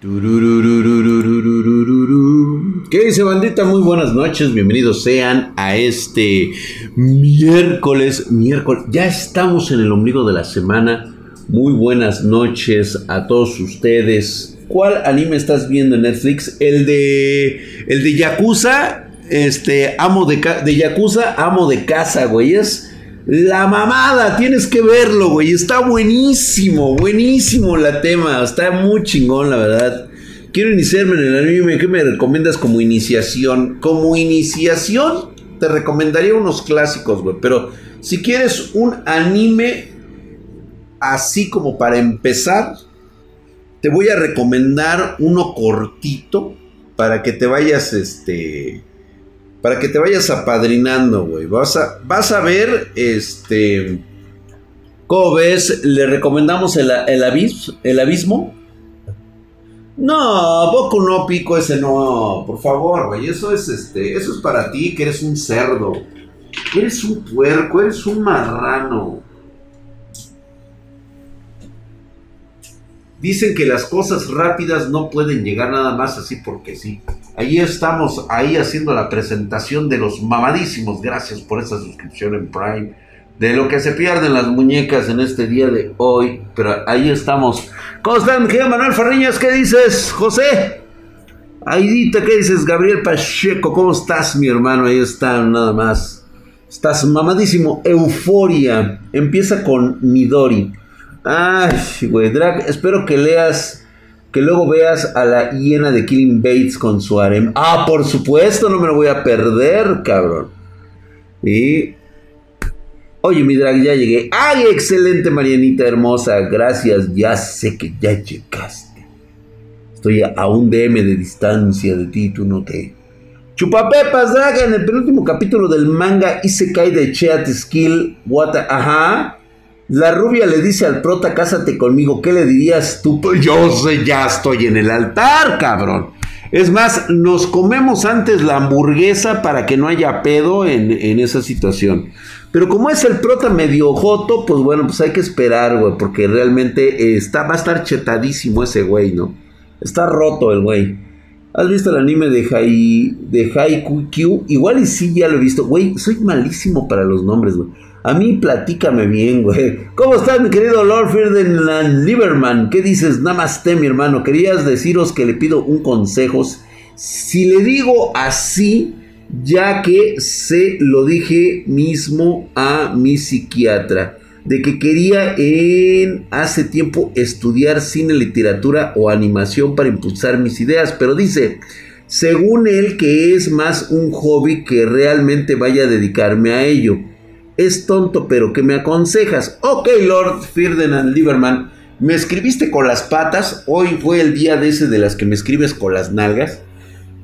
¿Qué dice bandita? Muy buenas noches, bienvenidos sean a este miércoles, miércoles, ya estamos en el ombligo de la semana. Muy buenas noches a todos ustedes. ¿Cuál anime estás viendo en Netflix? El de el de Yakuza, este amo de de Yakuza, amo de casa, güey. La mamada, tienes que verlo, güey. Está buenísimo, buenísimo la tema. Está muy chingón, la verdad. Quiero iniciarme en el anime. ¿Qué me recomiendas como iniciación? Como iniciación, te recomendaría unos clásicos, güey. Pero si quieres un anime así como para empezar, te voy a recomendar uno cortito para que te vayas, este para que te vayas apadrinando, güey. Vas a, vas a ver, este... ¿Cómo ves? ¿Le recomendamos el, el, el abismo? No, poco no, pico ese no. Por favor, güey. Eso es este. Eso es para ti, que eres un cerdo. Eres un puerco, eres un marrano. Dicen que las cosas rápidas no pueden llegar nada más así porque sí. Ahí estamos, ahí haciendo la presentación de los mamadísimos. Gracias por esa suscripción en Prime. De lo que se pierden las muñecas en este día de hoy. Pero ahí estamos. ¿Cómo están, querido Manuel Farriñas? ¿Qué dices, José? Aidita, ¿qué dices, Gabriel Pacheco? ¿Cómo estás, mi hermano? Ahí están, nada más. Estás mamadísimo. Euforia. Empieza con Midori. Ay, güey, Drag, espero que leas, que luego veas a la hiena de Killing Bates con su harem. Ah, por supuesto, no me lo voy a perder, cabrón. Y... Oye, mi drag, ya llegué. ¡Ay, excelente, Marianita hermosa! Gracias, ya sé que ya llegaste. Estoy a un DM de distancia de ti, tú no te... Chupapepas, drag, en el penúltimo capítulo del manga Isekai de Cheat Skill, what Ajá. La rubia le dice al prota, cásate conmigo. ¿Qué le dirías tú? Pues yo sé, ya estoy en el altar, cabrón. Es más, nos comemos antes la hamburguesa para que no haya pedo en, esa situación. Pero como es el prota medio joto, pues bueno, pues hay que esperar, güey, porque realmente está, va a estar chetadísimo ese güey, ¿no? Está roto el güey. ¿Has visto el anime de Hai, de? Igual y sí, ya lo he visto. Güey, soy malísimo para los nombres, güey. A mí platícame bien, güey. ¿Cómo estás, mi querido Lord Ferdinand Lieberman? ¿Qué dices? Namaste, mi hermano. Querías deciros que le pido un consejo. Si le digo así, ya que se lo dije mismo a mi psiquiatra, de que quería en hace tiempo estudiar cine, literatura o animación para impulsar mis ideas, pero dice, según él que es más un hobby que realmente vaya a dedicarme a ello es tonto, pero ¿qué me aconsejas? Ok, Lord Ferdinand Lieberman, me escribiste con las patas, hoy fue el día de ese de las que me escribes con las nalgas,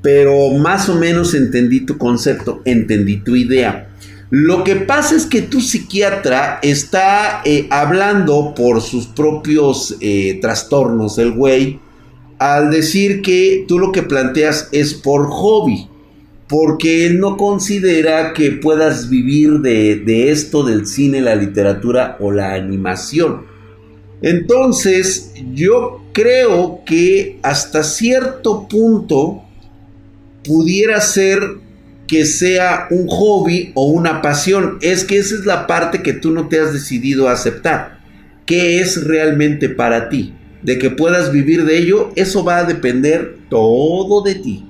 pero más o menos entendí tu concepto, entendí tu idea. Lo que pasa es que tu psiquiatra está eh, hablando por sus propios eh, trastornos, el güey, al decir que tú lo que planteas es por hobby porque él no considera que puedas vivir de, esto del cine, la literatura o la animación. Entonces, yo creo que hasta cierto punto pudiera ser que sea un hobby o una pasión. Es que esa es la parte que tú no te has decidido a aceptar. ¿Qué es realmente para ti? De que puedas vivir de ello, eso va a depender todo de ti.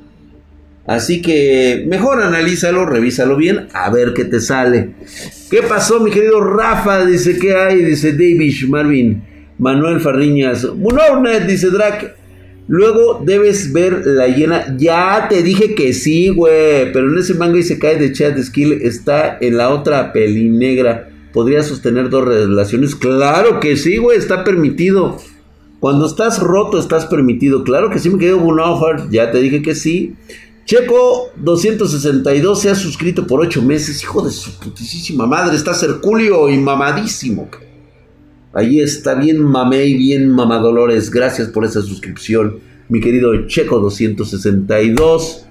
Así que mejor analízalo, revísalo bien, a ver qué te sale. ¿Qué pasó, mi querido Rafa? Dice, ¿qué hay? Dice David Marvin. Manuel Farriñas. Munornet, dice Drac. Luego debes ver la hiena. Ya te dije que sí, güey. Pero en ese manga y se cae de chat skill. Está en la otra peli negra. ¿Podría sostener dos relaciones? Claro que sí, güey. Está permitido. Cuando estás roto, estás permitido. Claro que sí, me quedo un offer. Ya te dije que sí. Checo 262 se ha suscrito por 8 meses. Hijo de su putísima madre. Está Herculio y mamadísimo. Ahí está bien mamé y bien mamadolores. Gracias por esa suscripción. Mi querido Checo 262.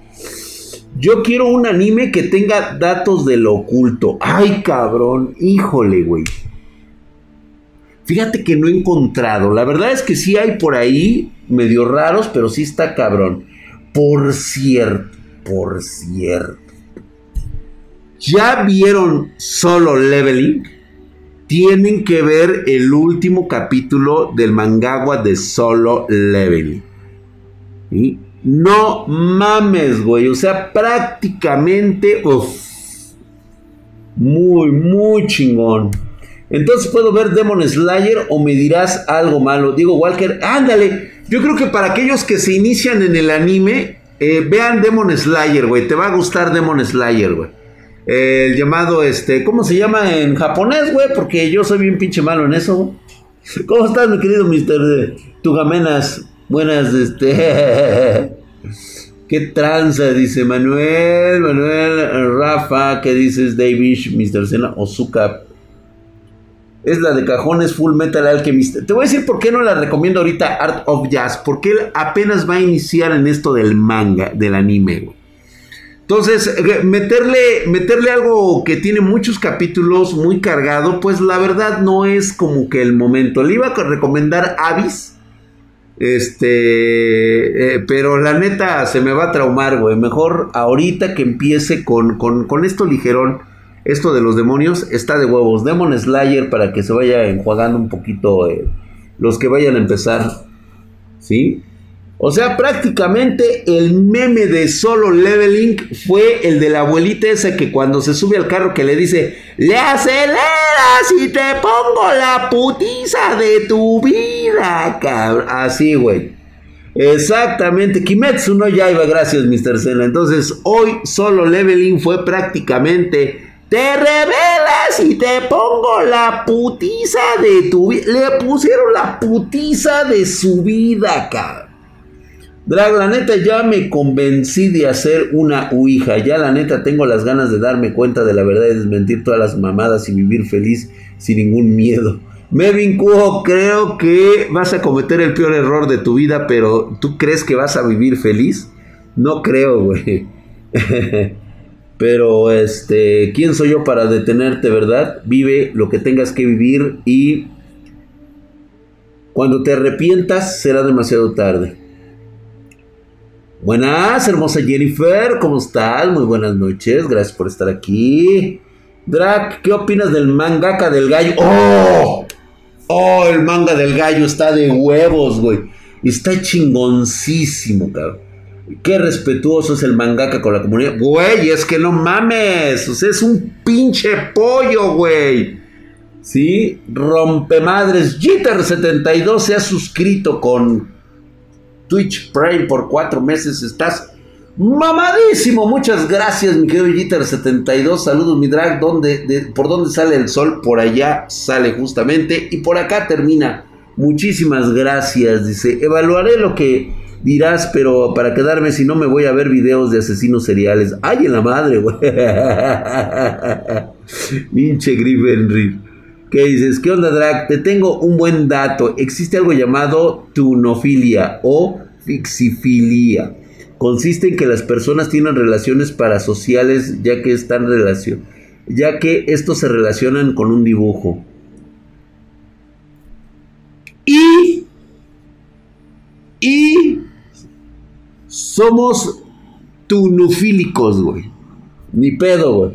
Yo quiero un anime que tenga datos de lo oculto. Ay, cabrón. Híjole, güey. Fíjate que no he encontrado. La verdad es que sí hay por ahí medio raros, pero sí está cabrón. Por cierto, por cierto. ¿Ya vieron solo leveling? Tienen que ver el último capítulo del mangagua de solo leveling. No mames, güey. O sea, prácticamente. muy, muy chingón. Entonces puedo ver Demon Slayer o me dirás algo malo. Digo, Walker, ándale. Yo creo que para aquellos que se inician en el anime, eh, vean Demon Slayer, güey. Te va a gustar Demon Slayer, güey. el llamado, este, ¿cómo se llama en japonés, güey? Porque yo soy bien pinche malo en eso. ¿Cómo estás, mi querido Mr. Tugamenas? Buenas, este. ¿Qué tranza? Dice Manuel, Manuel, Rafa, ¿qué dices, David, Mr. Sena, Ozuka? Es la de cajones Full Metal Alchemist. Te voy a decir por qué no la recomiendo ahorita Art of Jazz. Porque él apenas va a iniciar en esto del manga, del anime. Entonces, eh, meterle, meterle algo que tiene muchos capítulos, muy cargado, pues la verdad no es como que el momento. Le iba a recomendar Avis. Este, eh, pero la neta se me va a traumar, güey. Mejor ahorita que empiece con, con, con esto ligerón esto de los demonios está de huevos. Demon Slayer para que se vaya enjuagando un poquito eh, los que vayan a empezar. ¿Sí? O sea, prácticamente el meme de solo leveling fue el de la abuelita esa que cuando se sube al carro que le dice, le aceleras y te pongo la putiza de tu vida, cabrón. Así, güey. Exactamente, Kimetsu no ya iba, gracias, Mr. Sena. Entonces, hoy solo leveling fue prácticamente te revelas y te pongo la putiza de tu vida. Le pusieron la putiza de su vida, cabrón. Drag, la neta ya me convencí de hacer una Ouija. Ya la neta tengo las ganas de darme cuenta de la verdad y desmentir todas las mamadas y vivir feliz sin ningún miedo. Mevin Cuo, creo que vas a cometer el peor error de tu vida, pero ¿tú crees que vas a vivir feliz? No creo, güey. Pero, este, ¿quién soy yo para detenerte, verdad? Vive lo que tengas que vivir y cuando te arrepientas será demasiado tarde. Buenas, hermosa Jennifer, ¿cómo estás? Muy buenas noches, gracias por estar aquí. Drac, ¿qué opinas del mangaka del gallo? ¡Oh! ¡Oh! El manga del gallo está de huevos, güey. Está chingoncísimo, cabrón. Qué respetuoso es el mangaka con la comunidad. Güey, es que no mames. O sea, es un pinche pollo, güey. ¿Sí? Rompemadres. Jitter72 se ha suscrito con Twitch Prime por cuatro meses. Estás mamadísimo. Muchas gracias, mi querido Jitter72. Saludos, mi drag. ¿Dónde, ¿Por dónde sale el sol? Por allá sale justamente. Y por acá termina. Muchísimas gracias. Dice, evaluaré lo que Dirás, pero para quedarme, si no me voy a ver videos de asesinos seriales. ¡Ay, en la madre, güey! Pinche Griffin ¿Qué dices? ¿Qué onda, Drag? Te tengo un buen dato. Existe algo llamado tunofilia o fixifilia. Consiste en que las personas tienen relaciones parasociales ya que están relación, ya que estos se relacionan con un dibujo. Y y somos tunufílicos, güey. Ni pedo, güey.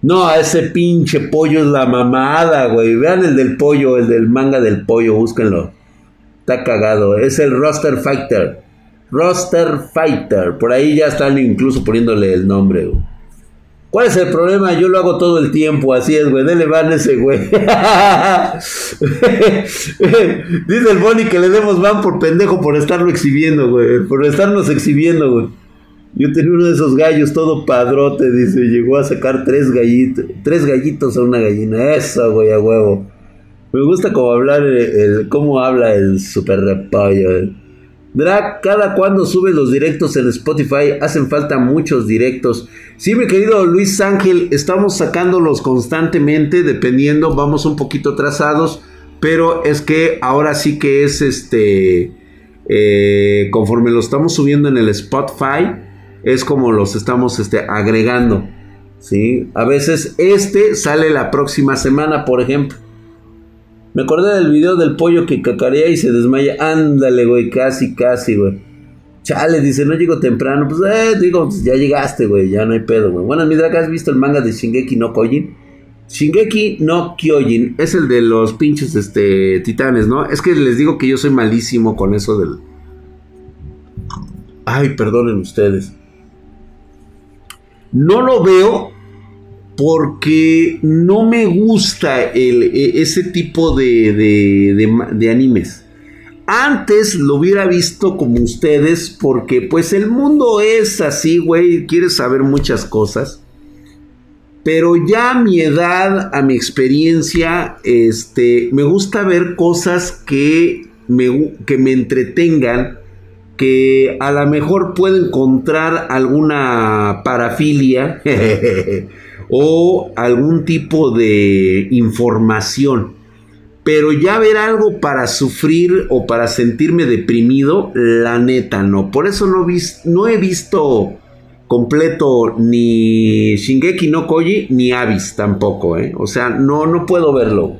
No, ese pinche pollo es la mamada, güey. Vean el del pollo, el del manga del pollo, búsquenlo. Está cagado. Es el Roster Fighter. Roster Fighter. Por ahí ya están incluso poniéndole el nombre, güey. ¿Cuál es el problema? Yo lo hago todo el tiempo, así es, güey. Dele van ese güey. Dice el Bonnie que le demos van por pendejo por estarlo exhibiendo, güey. Por estarnos exhibiendo, güey. Yo tenía uno de esos gallos todo padrote, dice. Llegó a sacar tres gallitos, tres gallitos a una gallina. Eso, güey, a huevo. Me gusta cómo hablar, el, cómo habla el super repollo, eh. Drag, cada cuando sube los directos en Spotify, hacen falta muchos directos. Sí, mi querido Luis Ángel, estamos sacándolos constantemente, dependiendo, vamos un poquito atrasados, pero es que ahora sí que es este, eh, conforme lo estamos subiendo en el Spotify, es como los estamos este, agregando. ¿sí? A veces este sale la próxima semana, por ejemplo. Me acordé del video del pollo que cacarea y se desmaya. Ándale, güey, casi, casi, güey. Chale, dice, no llego temprano. Pues, eh, digo, pues, ya llegaste, güey, ya no hay pedo, güey. Bueno, mi draga, ¿has visto el manga de Shingeki no Kojin? Shingeki no Kyojin es el de los pinches este, titanes, ¿no? Es que les digo que yo soy malísimo con eso del... Ay, perdonen ustedes. No lo veo porque no me gusta e, ese tipo de, de, de, animes. Antes lo hubiera visto como ustedes porque pues el mundo es así, güey, quieres saber muchas cosas. Pero ya a mi edad, a mi experiencia, este, me gusta ver cosas que me, que me entretengan, que a lo mejor puedo encontrar alguna parafilia o algún tipo de información. Pero ya ver algo para sufrir o para sentirme deprimido, la neta no. Por eso no, he visto completo ni Shingeki no Koji ni Abyss tampoco, ¿eh? O sea, no, no puedo verlo.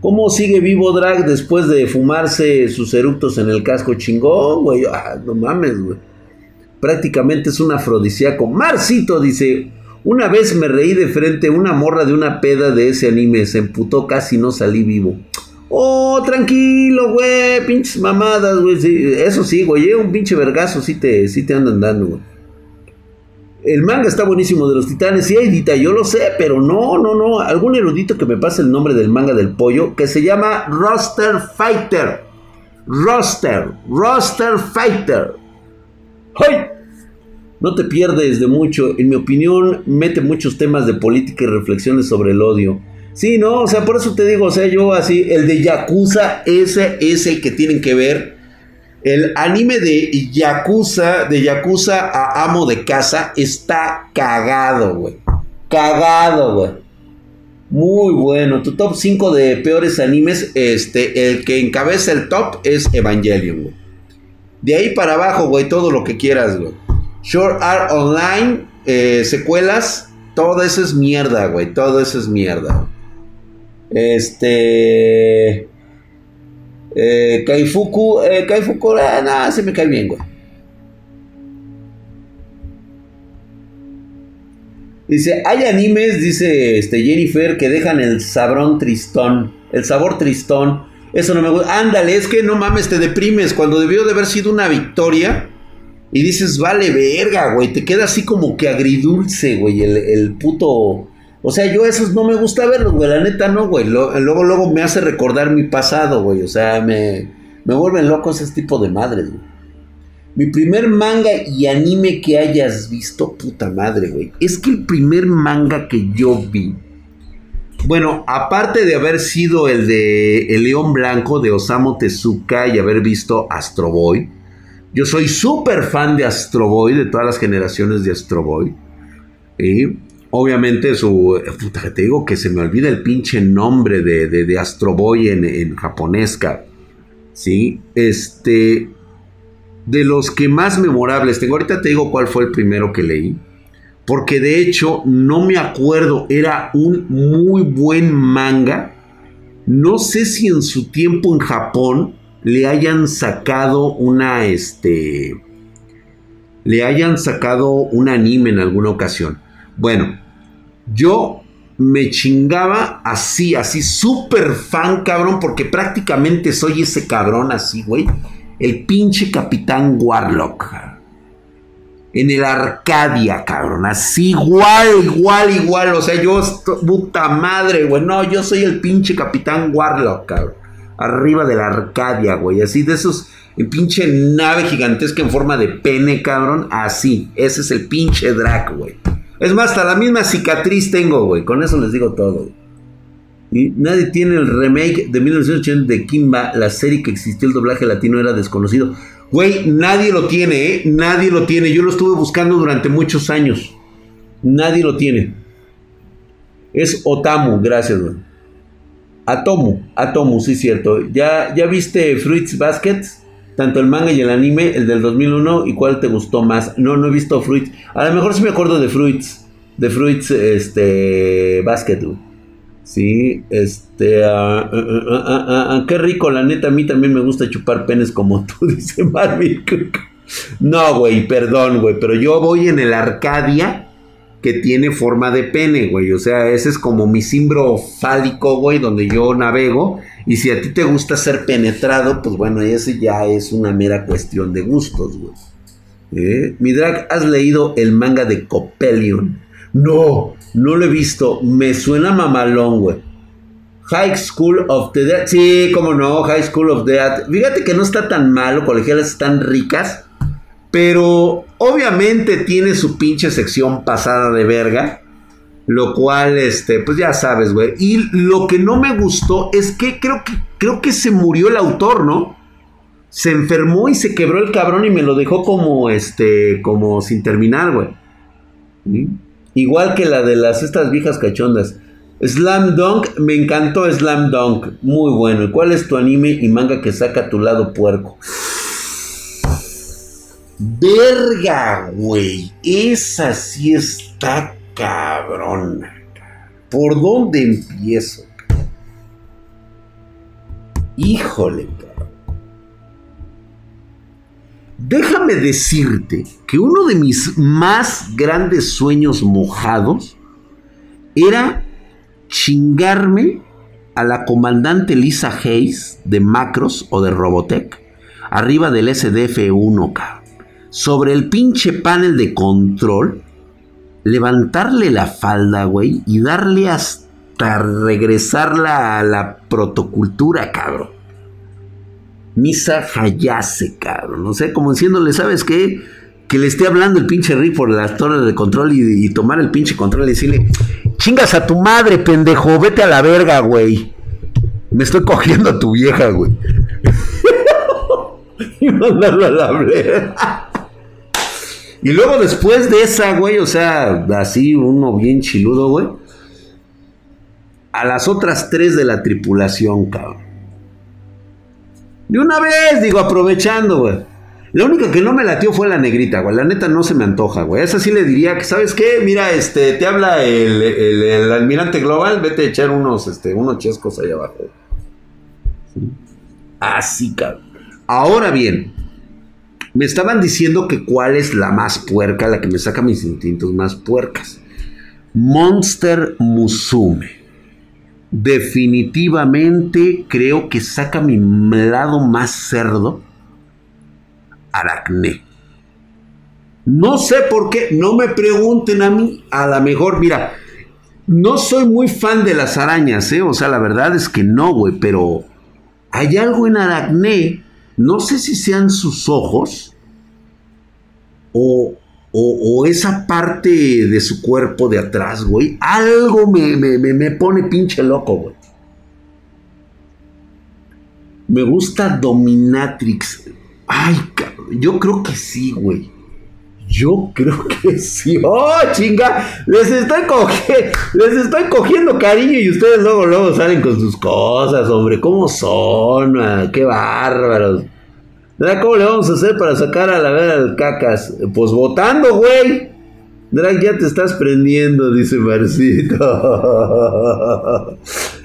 ¿Cómo sigue vivo Drag después de fumarse sus eructos en el casco chingón, güey? Ah, no mames, güey. Prácticamente es un afrodisíaco. Marcito dice, una vez me reí de frente una morra de una peda de ese anime, se emputó casi no salí vivo. Oh, tranquilo, güey, pinches mamadas, güey. eso sí, güey, un pinche vergazo sí te, sí te andan dando, güey. El manga está buenísimo de los titanes, sí, Edita, yo lo sé, pero no, no, no. Algún erudito que me pase el nombre del manga del pollo, que se llama Roster Fighter. Roster, Roster Fighter. ¡Ay! No te pierdes de mucho. En mi opinión, mete muchos temas de política y reflexiones sobre el odio. Sí, no, o sea, por eso te digo, o sea, yo así, el de Yakuza, ese es el que tienen que ver el anime de Yakuza, de Yakuza a amo de casa, está cagado, güey. Cagado, güey. Muy bueno. Tu top 5 de peores animes, este, el que encabeza el top es Evangelion, güey. De ahí para abajo, güey, todo lo que quieras, güey. Short Art Online, eh, secuelas, todo eso es mierda, güey. Todo eso es mierda. Este. Eh, Kaifuku, eh, Kaifuku, eh, se me cae bien, güey. Dice, hay animes, dice este Jennifer, que dejan el sabrón tristón, el sabor tristón. Eso no me gusta. Ándale, es que no mames, te deprimes cuando debió de haber sido una victoria. Y dices, vale, verga, güey. Te queda así como que agridulce, güey, el, el puto o sea, yo esos no me gusta verlos, güey. La neta no, güey. luego, luego me hace recordar mi pasado, güey. O sea, me, me vuelven locos ese tipo de madres, güey. Mi primer manga y anime que hayas visto, puta madre, güey. Es que el primer manga que yo vi. Bueno, aparte de haber sido el de El León Blanco de Osamu Tezuka y haber visto Astro Boy. Yo soy súper fan de Astro Boy, de todas las generaciones de Astro Boy. ¿sí? Obviamente su... Puta, te digo que se me olvida el pinche nombre de, de, Astro Boy en, en japonesca. ¿Sí? Este... De los que más memorables tengo. Ahorita te digo cuál fue el primero que leí. Porque de hecho no me acuerdo. Era un muy buen manga. No sé si en su tiempo en Japón le hayan sacado una... Este... Le hayan sacado un anime en alguna ocasión. Bueno, yo me chingaba así, así, súper fan, cabrón, porque prácticamente soy ese cabrón así, güey. El pinche capitán Warlock. En el Arcadia, cabrón. Así, igual, igual, igual. O sea, yo, puta madre, güey. No, yo soy el pinche capitán Warlock, cabrón. Arriba de la Arcadia, güey. Así de esos, pinche nave gigantesca en forma de pene, cabrón. Así. Ese es el pinche drag, güey. Es más, hasta la misma cicatriz tengo, güey. Con eso les digo todo. Y nadie tiene el remake de 1980 de Kimba, la serie que existió, el doblaje latino era desconocido. Güey, nadie lo tiene, ¿eh? Nadie lo tiene. Yo lo estuve buscando durante muchos años. Nadie lo tiene. Es Otamu, gracias, güey. Atomu, Atomu, sí, cierto. ¿Ya, ¿Ya viste Fruits Baskets? Tanto el manga y el anime, el del 2001, ¿y cuál te gustó más? No, no he visto Fruits. A lo mejor sí me acuerdo de Fruits. De Fruits, este. Basket, Sí, este, ah, ah, ah, qué rico, la neta, a mí también me gusta chupar penes como tú, dice Marvin. No, güey, perdón, güey, pero yo voy en el Arcadia que tiene forma de pene, güey. O sea, ese es como mi simbro fálico, güey, donde yo navego. Y si a ti te gusta ser penetrado, pues bueno, ese ya es una mera cuestión de gustos, güey. ¿Eh? Mi drag, ¿has leído el manga de Copelion? No, no lo he visto. Me suena mamalón, güey. High School of the Dead. Sí, como no, High School of the Dead. Fíjate que no está tan malo, colegiales están ricas. Pero obviamente tiene su pinche sección pasada de verga. Lo cual, este, pues ya sabes, güey. Y lo que no me gustó es que creo que, creo que se murió el autor, ¿no? Se enfermó y se quebró el cabrón y me lo dejó como, este, como sin terminar, güey. Igual que la de las estas viejas cachondas. Slam Dunk, me encantó Slam Dunk. Muy bueno. ¿Y cuál es tu anime y manga que saca a tu lado puerco? Verga, güey. Esa sí está cabrona. ¿Por dónde empiezo? Híjole, cabrón. Déjame decirte que uno de mis más grandes sueños mojados era chingarme a la comandante Lisa Hayes de Macros o de Robotech arriba del SDF-1, cabrón sobre el pinche panel de control, levantarle la falda, güey, y darle hasta regresarla a la protocultura, cabrón. Misa Hayase, cabrón. No sé, como diciéndole, ¿sabes qué? Que le esté hablando el pinche Rick por las torres de control y, y, tomar el pinche control y decirle, chingas a tu madre, pendejo, vete a la verga, güey. Me estoy cogiendo a tu vieja, güey. y mandarlo a la verga. Y luego después de esa, güey, o sea, así uno bien chiludo, güey. A las otras tres de la tripulación, cabrón. De una vez, digo, aprovechando, güey. La única que no me latió fue la negrita, güey. La neta no se me antoja, güey. Esa sí le diría que, ¿sabes qué? Mira, este, te habla el, el, almirante global. Vete a echar unos, este, unos chescos ahí abajo. Así, cabrón. Ahora bien, me estaban diciendo que cuál es la más puerca, la que me saca mis instintos más puercas. Monster Musume. Definitivamente creo que saca mi lado más cerdo. Aracné. No sé por qué, no me pregunten a mí. A lo mejor, mira, no soy muy fan de las arañas, ¿eh? O sea, la verdad es que no, güey, pero hay algo en Aracné no sé si sean sus ojos o, esa parte de su cuerpo de atrás, güey. Algo me, me, pone pinche loco, güey. Me gusta Dominatrix. Ay, cabrón. Yo creo que sí, güey. Yo creo que sí. ¡Oh, chinga! Les estoy, cogiendo, les estoy cogiendo cariño y ustedes luego, luego salen con sus cosas, hombre. ¿Cómo son? ¡Qué bárbaros! ¿Cómo le vamos a hacer para sacar a la vera al cacas? Pues votando, güey. Drag, ya te estás prendiendo, dice Marcito.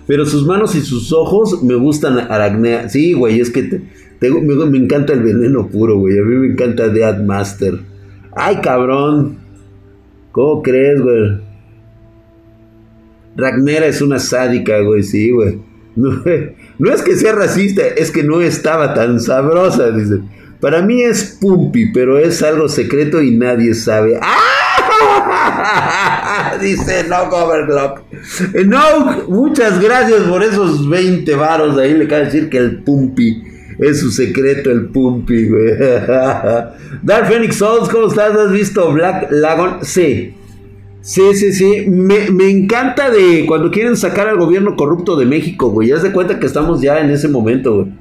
Pero sus manos y sus ojos me gustan aracnea. Sí, güey, es que te, me, me, encanta el veneno puro, güey. A mí me encanta Dead Master. Ay, cabrón. ¿Cómo crees, güey? Ragnera es una sádica, güey, sí, güey. No, es que sea racista, es que no estaba tan sabrosa, dice. Para mí es Pumpi, pero es algo secreto y nadie sabe. ¡Ah! Dice No Overclock. Eh, no, muchas gracias por esos 20 varos. Ahí le cabe decir que el Pumpi es su secreto, el Pumpi, güey. Dark Phoenix Souls, ¿cómo estás? ¿Has visto Black Lagoon? Sí. Sí, sí, sí. Me, encanta de cuando quieren sacar al gobierno corrupto de México, güey. Ya se cuenta que estamos ya en ese momento, güey.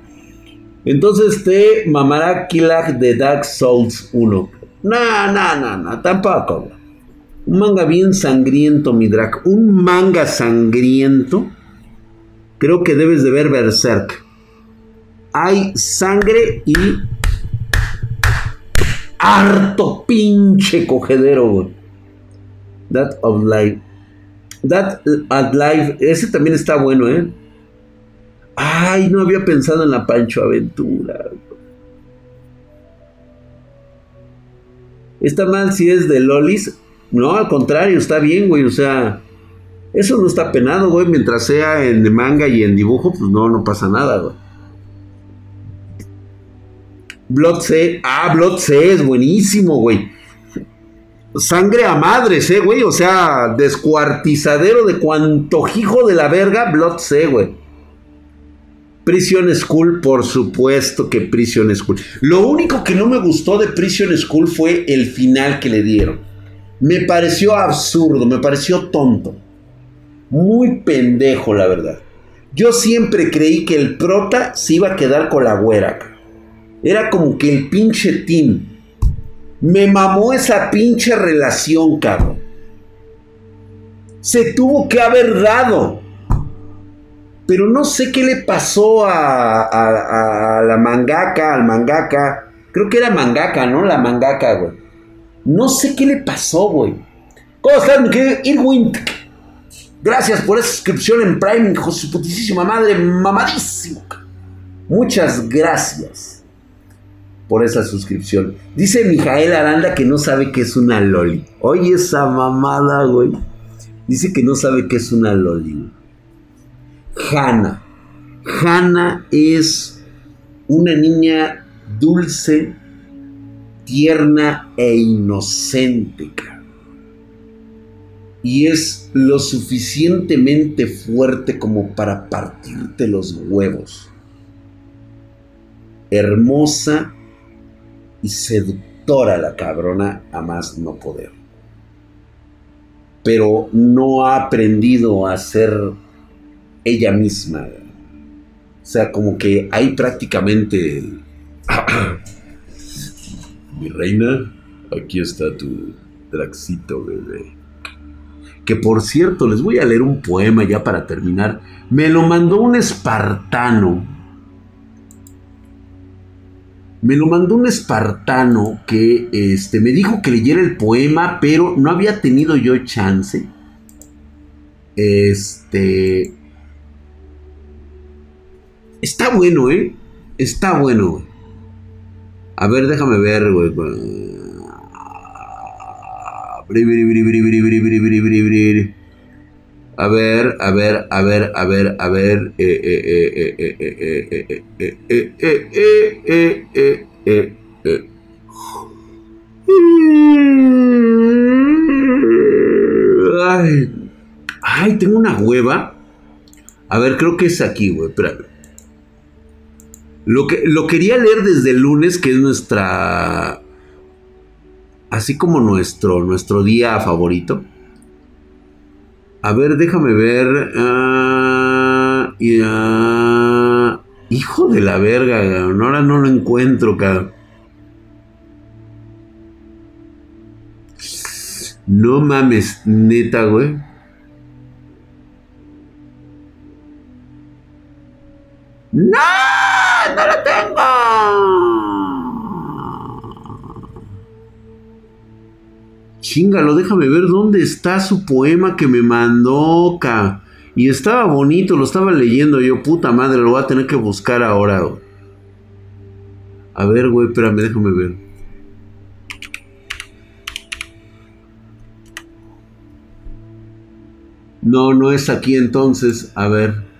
Entonces te mamará Killag de Dark Souls 1. No, no, no, no, tampoco, güey. Un manga bien sangriento, mi drag. Un manga sangriento. Creo que debes de ver Berserk. Hay sangre y. Harto pinche cogedero, güey. That of Light. That at Life, ese también está bueno, ¿eh? Ay, no había pensado en la Pancho Aventura. ¿Está mal si es de Lolis? No, al contrario, está bien, güey. O sea, eso no está penado, güey. Mientras sea en manga y en dibujo, pues no, no pasa nada, güey. Blood C. Ah, Blood C es buenísimo, güey. Sangre a madres, eh, güey. O sea, descuartizadero de cuanto hijo de la verga, Blood C, güey. Prison School, por supuesto que Prison School. Lo único que no me gustó de Prison School fue el final que le dieron. Me pareció absurdo, me pareció tonto. Muy pendejo, la verdad. Yo siempre creí que el prota se iba a quedar con la güera. Era como que el pinche team. Me mamó esa pinche relación, cabrón. Se tuvo que haber dado. Pero no sé qué le pasó a, la mangaka, al mangaka. Creo que era mangaka, ¿no? La mangaka, güey. No sé qué le pasó, güey. ¿Cómo estás, mi querido Irwin? Gracias por esa suscripción en Prime, hijo su putísima madre, mamadísimo. Muchas gracias por esa suscripción. Dice Mijael Aranda que no sabe qué es una loli. Oye, esa mamada, güey. Dice que no sabe qué es una loli. Hanna. Hanna es una niña dulce, tierna e inocente. Y es lo suficientemente fuerte como para partirte los huevos. Hermosa y seductora la cabrona a más no poder. Pero no ha aprendido a ser ella misma. O sea, como que hay prácticamente... Mi reina, aquí está tu Draxito, bebé. Que por cierto, les voy a leer un poema ya para terminar. Me lo mandó un espartano. Me lo mandó un espartano que este, me dijo que leyera el poema, pero no había tenido yo chance. Este, Está bueno, ¿eh? Está bueno, güey. A ver, déjame ver, güey. A ver, a ver, a ver, a ver, a ver. Ay, ay, tengo una hueva. A ver, creo que es aquí, güey. Espérame. Lo, que, lo quería leer desde el lunes, que es nuestra. Así como nuestro, nuestro día favorito. A ver, déjame ver. Uh, hijo de la verga, ahora no lo encuentro, cabrón. No mames, neta, güey. ¡No Chingalo, déjame ver dónde está su poema que me mandó, ca. Y estaba bonito, lo estaba leyendo yo, puta madre, lo voy a tener que buscar ahora. A ver, güey, espérame, déjame ver. No, no es aquí entonces. A ver.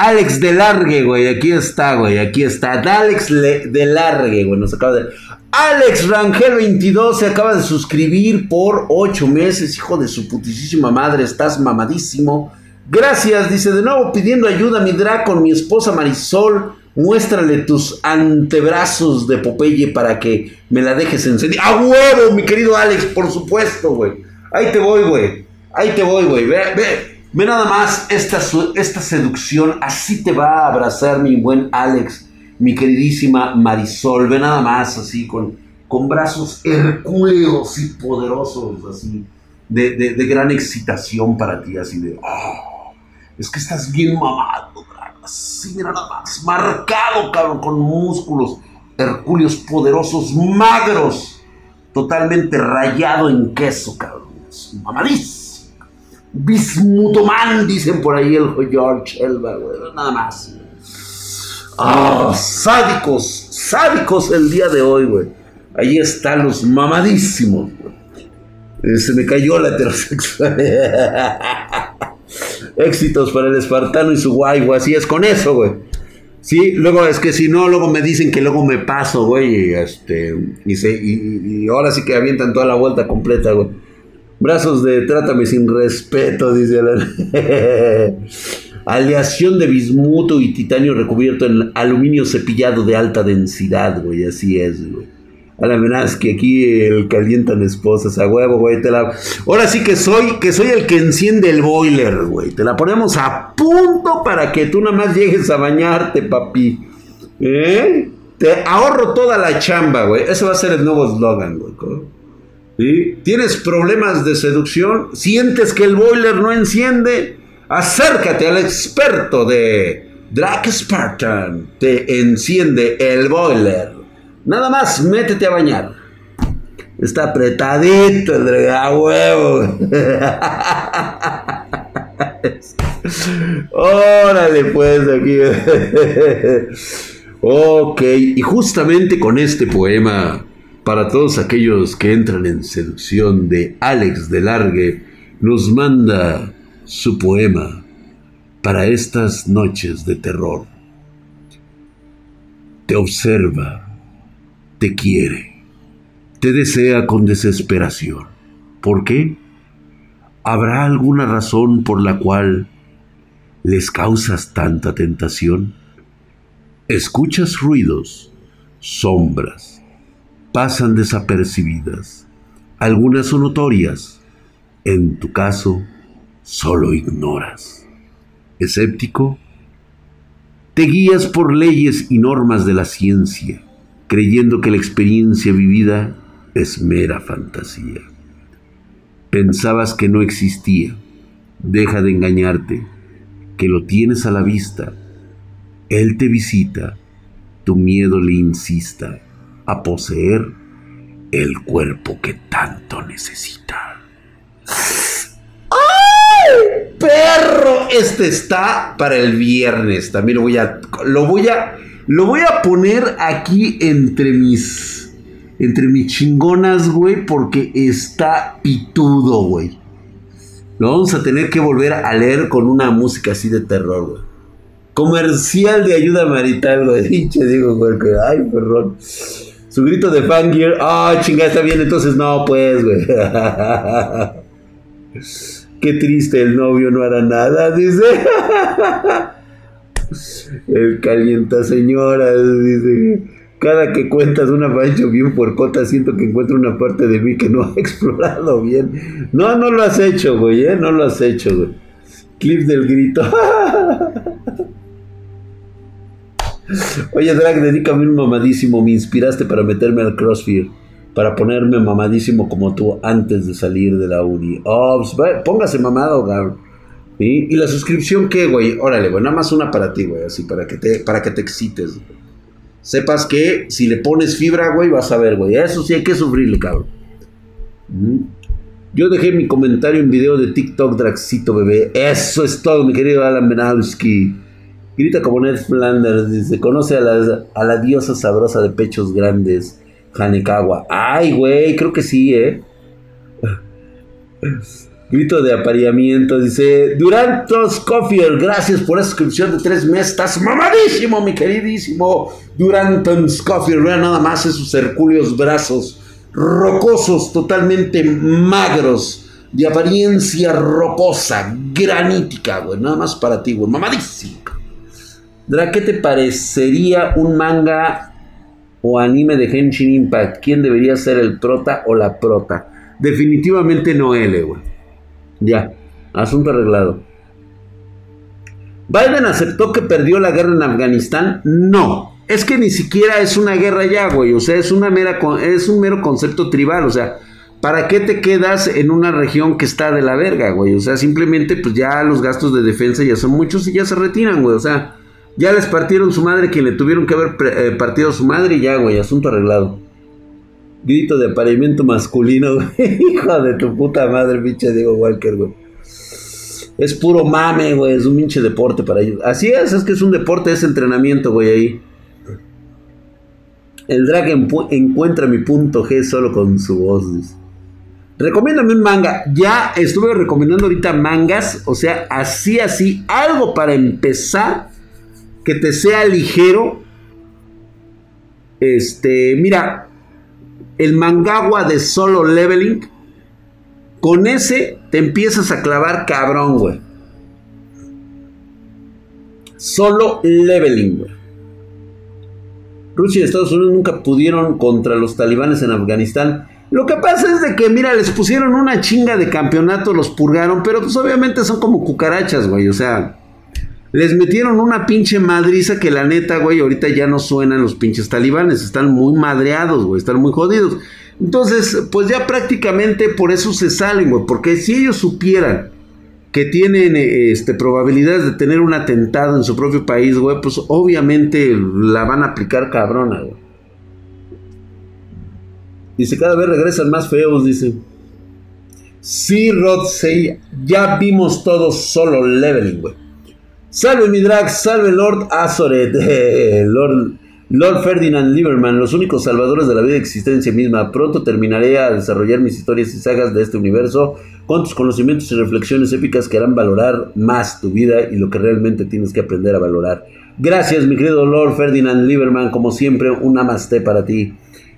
Alex de Largue, güey. Aquí está, güey. Aquí está. Alex de Largue, güey. Nos acaba de. Alex Rangel 22 se acaba de suscribir por 8 meses. Hijo de su putísima madre. Estás mamadísimo. Gracias. Dice de nuevo pidiendo ayuda mi con mi esposa Marisol. Muéstrale tus antebrazos de Popeye para que me la dejes encendida. ¡A huevo, mi querido Alex! Por supuesto, güey. Ahí te voy, güey. Ahí te voy, güey. Ve, ve. Ve nada más esta, esta seducción, así te va a abrazar mi buen Alex, mi queridísima Marisol. Ve nada más así con, con brazos hercúleos y poderosos, así, de, de, gran excitación para ti, así de, oh, es que estás bien mamado, así, mira nada más, marcado, cabrón, con músculos, hercúleos poderosos, magros, totalmente rayado en queso, cabrón. Mamadísimo. Bismutoman, dicen por ahí el George Elba, güey. Nada más. Ah, sádicos, sádicos el día de hoy, güey. Ahí están los mamadísimos, eh, Se me cayó la heterosexualidad. Éxitos para el espartano y su guay, güey. Así es con eso, güey. Sí, luego es que si no, luego me dicen que luego me paso, güey. Este, y, y, y ahora sí que avientan toda la vuelta completa, güey. Brazos de trátame sin respeto, dice la... Aleación de bismuto y titanio recubierto en aluminio cepillado de alta densidad, güey. Así es, güey. A la amenaza que aquí el calientan esposas a huevo, güey. Te la... Ahora sí que soy, que soy el que enciende el boiler, güey. Te la ponemos a punto para que tú nada más llegues a bañarte, papi. ¿Eh? Te ahorro toda la chamba, güey. Ese va a ser el nuevo eslogan, güey. ¿Tienes problemas de seducción? ¿Sientes que el boiler no enciende? Acércate al experto de Drag Spartan. Te enciende el boiler. Nada más, métete a bañar. Está apretadito el huevo. Órale, pues aquí. ok, y justamente con este poema para todos aquellos que entran en seducción de Alex de Largue, nos manda su poema para estas noches de terror. Te observa, te quiere, te desea con desesperación. ¿Por qué? ¿Habrá alguna razón por la cual les causas tanta tentación? Escuchas ruidos, sombras, pasan desapercibidas. Algunas son notorias. En tu caso, solo ignoras. Escéptico, te guías por leyes y normas de la ciencia, creyendo que la experiencia vivida es mera fantasía. Pensabas que no existía. Deja de engañarte, que lo tienes a la vista. Él te visita, tu miedo le insista a poseer el cuerpo que tanto necesita. ¡Ay! Perro, este está para el viernes. También lo voy a lo voy a lo voy a poner aquí entre mis entre mis chingonas, güey, porque está pitudo, güey. Lo vamos a tener que volver a leer con una música así de terror, güey. Comercial de ayuda marital, güey. digo, güey, ay, perrón. Su grito de fangir. Ah, oh, chingada, está bien. Entonces, no, pues, güey. Qué triste, el novio no hará nada, dice. El calienta señora, dice. Cada que cuentas una pancho bien porcota, siento que encuentro una parte de mí que no ha explorado bien. No, no lo has hecho, güey, ¿eh? No lo has hecho, güey. Clip del grito. Oye, Drag, dedícame un mamadísimo. Me inspiraste para meterme al CrossFit. Para ponerme mamadísimo como tú antes de salir de la uni. Oh, póngase mamado, güey. ¿Y la suscripción qué, güey? Órale, güey. Nada más una para ti, güey. Así, para que te, para que te excites. Sepas que si le pones fibra, güey, vas a ver, güey. Eso sí hay que sufrirle, cabrón. Yo dejé mi comentario en video de TikTok, Draxito, bebé. Eso es todo, mi querido Alan Benowski. Grita como Ned Flanders, dice, conoce a la, a la diosa sabrosa de pechos grandes, Hanekawa. Ay, güey, creo que sí, ¿eh? Grito de apareamiento, dice, Durantos Scofield, gracias por esa suscripción de tres meses, estás mamadísimo, mi queridísimo Duranton Scofield, vean nada más esos hercúleos brazos, rocosos, totalmente magros, de apariencia rocosa, granítica, güey, nada más para ti, güey, mamadísimo. ¿Qué te parecería un manga o anime de Henshin Impact? ¿Quién debería ser el prota o la prota? Definitivamente no L, güey. Ya, asunto arreglado. ¿Biden aceptó que perdió la guerra en Afganistán? No. Es que ni siquiera es una guerra ya, güey. O sea, es, una mera, es un mero concepto tribal. O sea, ¿para qué te quedas en una región que está de la verga, güey? O sea, simplemente pues ya los gastos de defensa ya son muchos y ya se retiran, güey. O sea, Ya les partieron su madre quien le tuvieron que haber eh, partido su madre y ya, güey, asunto arreglado. Grito de apareamiento masculino, güey. Hijo de tu puta madre, pinche Diego Walker, güey. Es puro mame, güey. Es un pinche deporte para ellos. Así es, es que es un deporte, es entrenamiento, güey, ahí. El drag encuentra mi punto G solo con su voz. Recomiéndame un manga. Ya estuve recomendando ahorita mangas. O sea, así, así. Algo para empezar. Que te sea ligero. Este, mira. El mangagua de solo leveling. Con ese te empiezas a clavar cabrón, güey. Solo leveling, güey. Rusia y Estados Unidos nunca pudieron contra los talibanes en Afganistán. Lo que pasa es de que, mira, les pusieron una chinga de campeonato, los purgaron, pero pues obviamente son como cucarachas, güey. O sea, les metieron una pinche madriza que la neta, güey, ahorita ya no suenan los pinches talibanes. Están muy madreados, güey, están muy jodidos. Entonces, pues ya prácticamente por eso se salen, güey. Porque si ellos supieran que tienen este, probabilidades de tener un atentado en su propio país, güey, pues obviamente la van a aplicar cabrona, güey. Dice, cada vez regresan más feos, dice. Sí, Rod, ya vimos todos solo leveling, güey. Salve mi drag, salve Lord Azoret, Lord, Lord Ferdinand Lieberman, los únicos salvadores de la vida y existencia misma. Pronto terminaré a desarrollar mis historias y sagas de este universo con tus conocimientos y reflexiones épicas que harán valorar más tu vida y lo que realmente tienes que aprender a valorar. Gracias, mi querido Lord Ferdinand Lieberman, como siempre, un namaste para ti.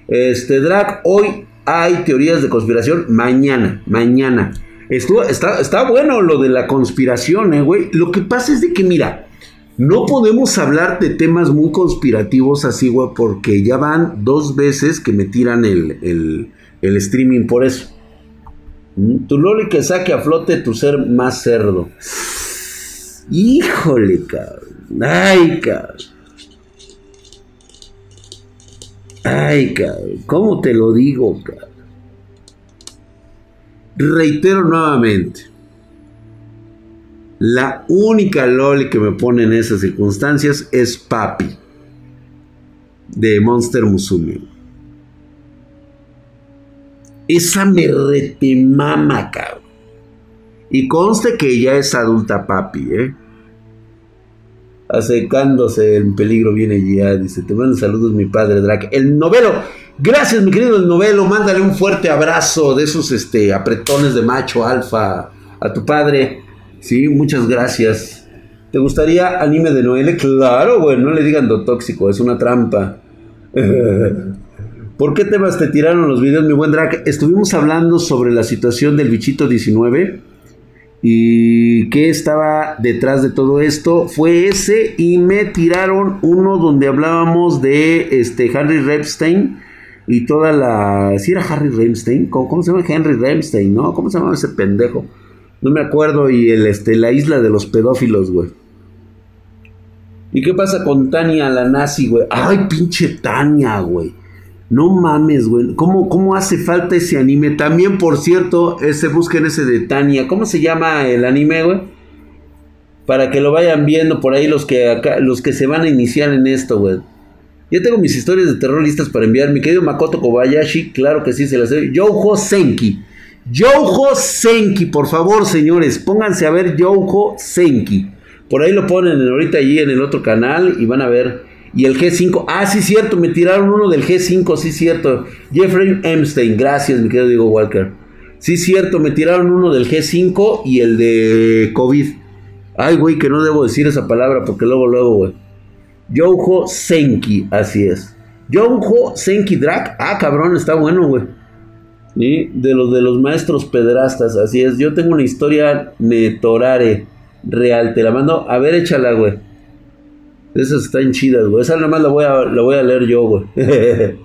Este, Drag, hoy hay teorías de conspiración. Mañana, mañana. Estuvo, está, está bueno lo de la conspiración, eh, güey. Lo que pasa es de que, mira, no podemos hablar de temas muy conspirativos así, güey, porque ya van dos veces que me tiran el, el streaming por eso. Mm, tu loli que saque a flote tu ser más cerdo. Híjole, cabrón. Ay, cabrón. Ay, cabrón, ¿cómo te lo digo, cabrón? Reitero nuevamente. La única Loli que me pone en esas circunstancias es Papi. De Monster Musume. Esa me retemama, cabrón. Y conste que ya es adulta Papi, ¿eh? Acercándose en peligro viene ya, dice, te mando saludos mi padre Drake. El novelo, gracias mi querido el novelo, mándale un fuerte abrazo de esos este, apretones de macho alfa a tu padre. Sí, muchas gracias. ¿Te gustaría anime de Noel? Claro, bueno, no le digan do tóxico, es una trampa. ¿Por qué temas te tiraron los videos, mi buen Drake? Estuvimos hablando sobre la situación del bichito 19 ¿Y qué estaba detrás de todo esto? Fue ese y me tiraron uno donde hablábamos de este Harry Repstein y toda la... ¿Sí era Harry Repstein? ¿Cómo, se llama Henry Repstein? ¿No? ¿Cómo se llama ese pendejo? No me acuerdo y el, este, la isla de los pedófilos, güey. ¿Y qué pasa con Tania la nazi, güey? Ay, pinche Tania, güey. No mames, güey. ¿Cómo, ¿Cómo, hace falta ese anime? También, por cierto, ese busquen ese de Tania. ¿Cómo se llama el anime, güey? Para que lo vayan viendo por ahí los que los que se van a iniciar en esto, güey. Ya tengo mis historias de terror listas para enviar. Mi querido Makoto Kobayashi, claro que sí, se las doy. Youjo Senki. Youjo Senki, por favor, señores, pónganse a ver Youjo Senki. Por ahí lo ponen ahorita allí en el otro canal y van a ver y el G5, ah, sí, cierto, me tiraron uno del G5, sí, cierto. Jeffrey Epstein, gracias, mi querido Diego Walker. Sí, cierto, me tiraron uno del G5 y el de COVID. Ay, güey, que no debo decir esa palabra porque luego, luego, güey. Yoho Senki, así es. Yoho Senki Drac, ah, cabrón, está bueno, güey. ¿Sí? De los de los maestros pedrastas, así es. Yo tengo una historia netorare real, te la mando. A ver, échala, güey. Esas están chidas, güey. Esa nada más la voy a, la voy a leer yo, güey.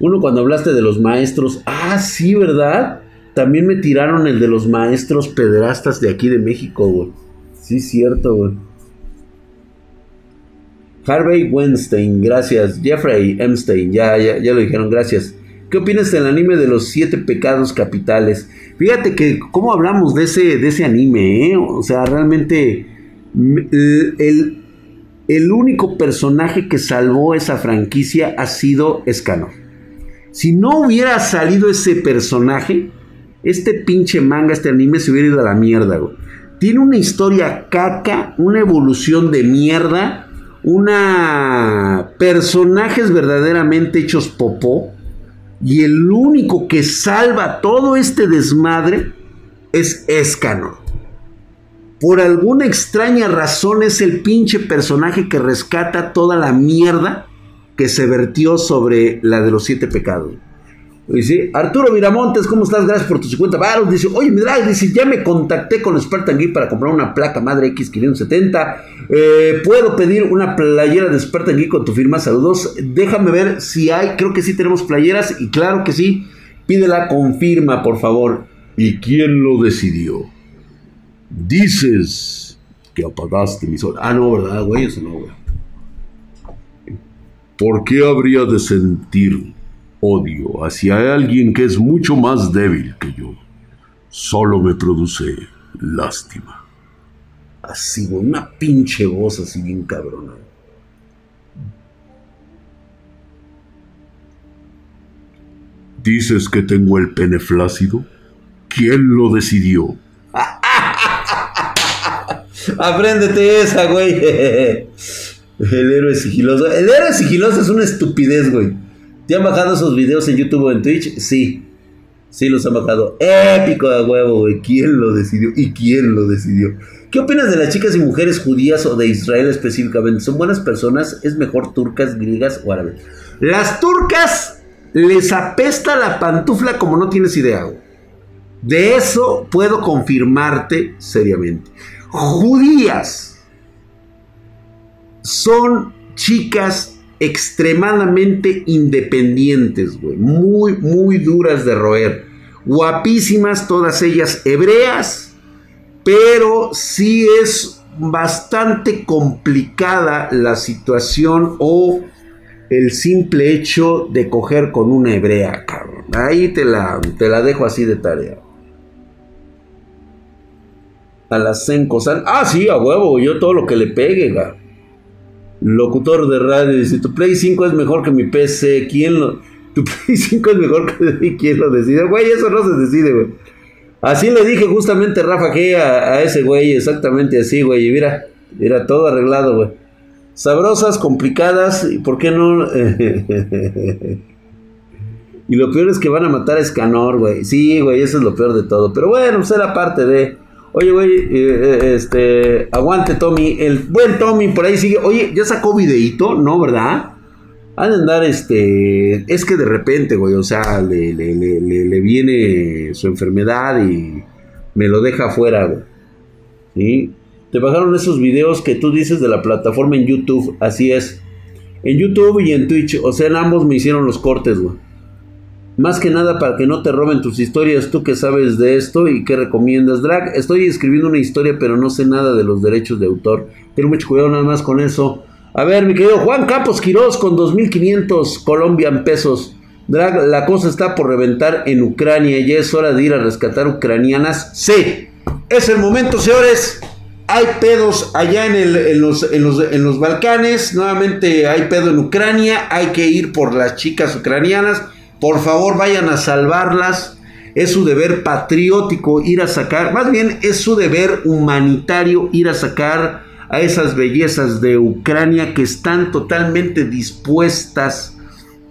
Uno cuando hablaste de los maestros. Ah, sí, ¿verdad? También me tiraron el de los maestros pederastas de aquí de México, güey. Sí, cierto, güey. Harvey Weinstein, gracias. Jeffrey Epstein, ya, ya, ya lo dijeron, gracias. ¿Qué opinas del anime de los siete pecados capitales? Fíjate que, ¿cómo hablamos de ese, de ese anime? Eh? O sea, realmente, el, el único personaje que salvó esa franquicia ha sido Escanor. Si no hubiera salido ese personaje, este pinche manga, este anime se hubiera ido a la mierda, güey. Tiene una historia caca, una evolución de mierda, una personajes verdaderamente hechos popó y el único que salva todo este desmadre es Escanor. Por alguna extraña razón es el pinche personaje que rescata toda la mierda que se vertió sobre la de los siete pecados. Dice, Arturo Miramontes, ¿cómo estás? Gracias por tus 50 baros. Dice, oye, mi drag, dice, ya me contacté con Spartan Geek para comprar una placa madre X570. Eh, Puedo pedir una playera de Spartan Geek con tu firma. Saludos. Déjame ver si hay, creo que sí tenemos playeras. Y claro que sí, pídela con firma, por favor. ¿Y quién lo decidió? Dices que apagaste mi sol. Ah, no, ¿verdad, güey? Eso no, güey. ¿Por qué habría de sentir odio hacia alguien que es mucho más débil que yo. Solo me produce lástima. Así, güey, una pinche voz así bien cabrona. ¿Dices que tengo el pene flácido? ¿Quién lo decidió? Apréndete esa, güey. El héroe sigiloso. El héroe sigiloso es una estupidez, güey. ¿Te han bajado esos videos en YouTube o en Twitch? Sí. Sí, los han bajado. Épico de huevo, güey. ¿Quién lo decidió? ¿Y quién lo decidió? ¿Qué opinas de las chicas y mujeres judías o de Israel específicamente? ¿Son buenas personas? ¿Es mejor turcas, griegas o árabes? Las turcas les apesta la pantufla como no tienes idea. De eso puedo confirmarte seriamente. Judías son chicas extremadamente independientes, güey. Muy, muy duras de roer. Guapísimas, todas ellas hebreas, pero sí es bastante complicada la situación o el simple hecho de coger con una hebrea, cabrón. Ahí te la, te la dejo así de tarea. A las cosas. Ah, sí, a huevo, yo todo lo que le pegue, güey locutor de radio, dice, tu Play 5 es mejor que mi PC, ¿quién lo...? Tu Play 5 es mejor que ¿quién lo decide? Güey, eso no se decide, güey. Así le dije justamente Rafa G a, ese güey, exactamente así, güey, y mira, mira, todo arreglado, güey. Sabrosas, complicadas, ¿y por qué no...? y lo peor es que van a matar a Escanor, güey. Sí, güey, eso es lo peor de todo. Pero bueno, pues era parte de... Oye, güey, eh, eh, este, aguante Tommy, el buen Tommy por ahí sigue. Oye, ya sacó videíto, ¿no? ¿Verdad? Han de andar, este, es que de repente, güey, o sea, le, le, le, le viene su enfermedad y me lo deja afuera, güey. ¿Sí? Te bajaron esos videos que tú dices de la plataforma en YouTube, así es. En YouTube y en Twitch, o sea, en ambos me hicieron los cortes, güey. Más que nada para que no te roben tus historias, tú que sabes de esto y qué recomiendas. Drag, estoy escribiendo una historia, pero no sé nada de los derechos de autor. Tengo mucho cuidado nada más con eso. A ver, mi querido Juan Campos Quirós con 2.500 colombian pesos. Drag, la cosa está por reventar en Ucrania. Ya es hora de ir a rescatar ucranianas. Sí, es el momento, señores. Hay pedos allá en, los, en, los, en los Balcanes. Nuevamente hay pedo en Ucrania. Hay que ir por las chicas ucranianas. Por favor, vayan a salvarlas. Es su deber patriótico ir a sacar, más bien es su deber humanitario ir a sacar a esas bellezas de Ucrania que están totalmente dispuestas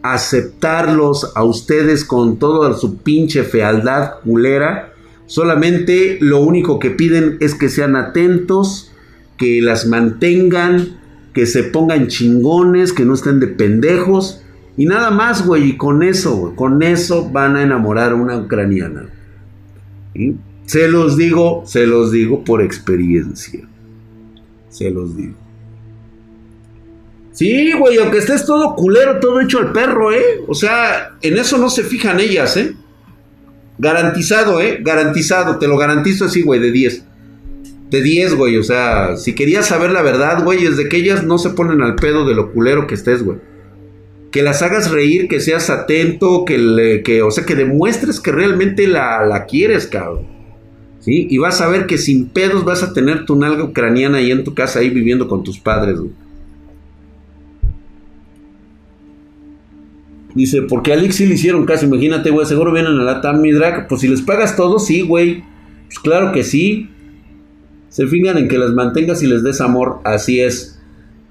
a aceptarlos a ustedes con toda su pinche fealdad culera. Solamente lo único que piden es que sean atentos, que las mantengan, que se pongan chingones, que no estén de pendejos y nada más, güey, y con eso, güey, con eso van a enamorar a una ucraniana. ¿Y? Se los digo, se los digo por experiencia. Se los digo. Sí, güey, aunque estés todo culero, todo hecho al perro, ¿eh? O sea, en eso no se fijan ellas, ¿eh? Garantizado, ¿eh? Garantizado, te lo garantizo así, güey, de 10. De 10, güey, o sea, si querías saber la verdad, güey, es de que ellas no se ponen al pedo de lo culero que estés, güey que las hagas reír, que seas atento, que, le, que o sea, que demuestres que realmente la, la quieres, cabrón. ¿Sí? Y vas a ver que sin pedos vas a tener tu nalga ucraniana ahí en tu casa, ahí viviendo con tus padres, güey. Dice, porque a Alex sí le hicieron caso, imagínate, güey, seguro vienen a la Tammy Drag. Pues si les pagas todo, sí, güey. Pues claro que sí. Se fijan en que las mantengas y les des amor, así es.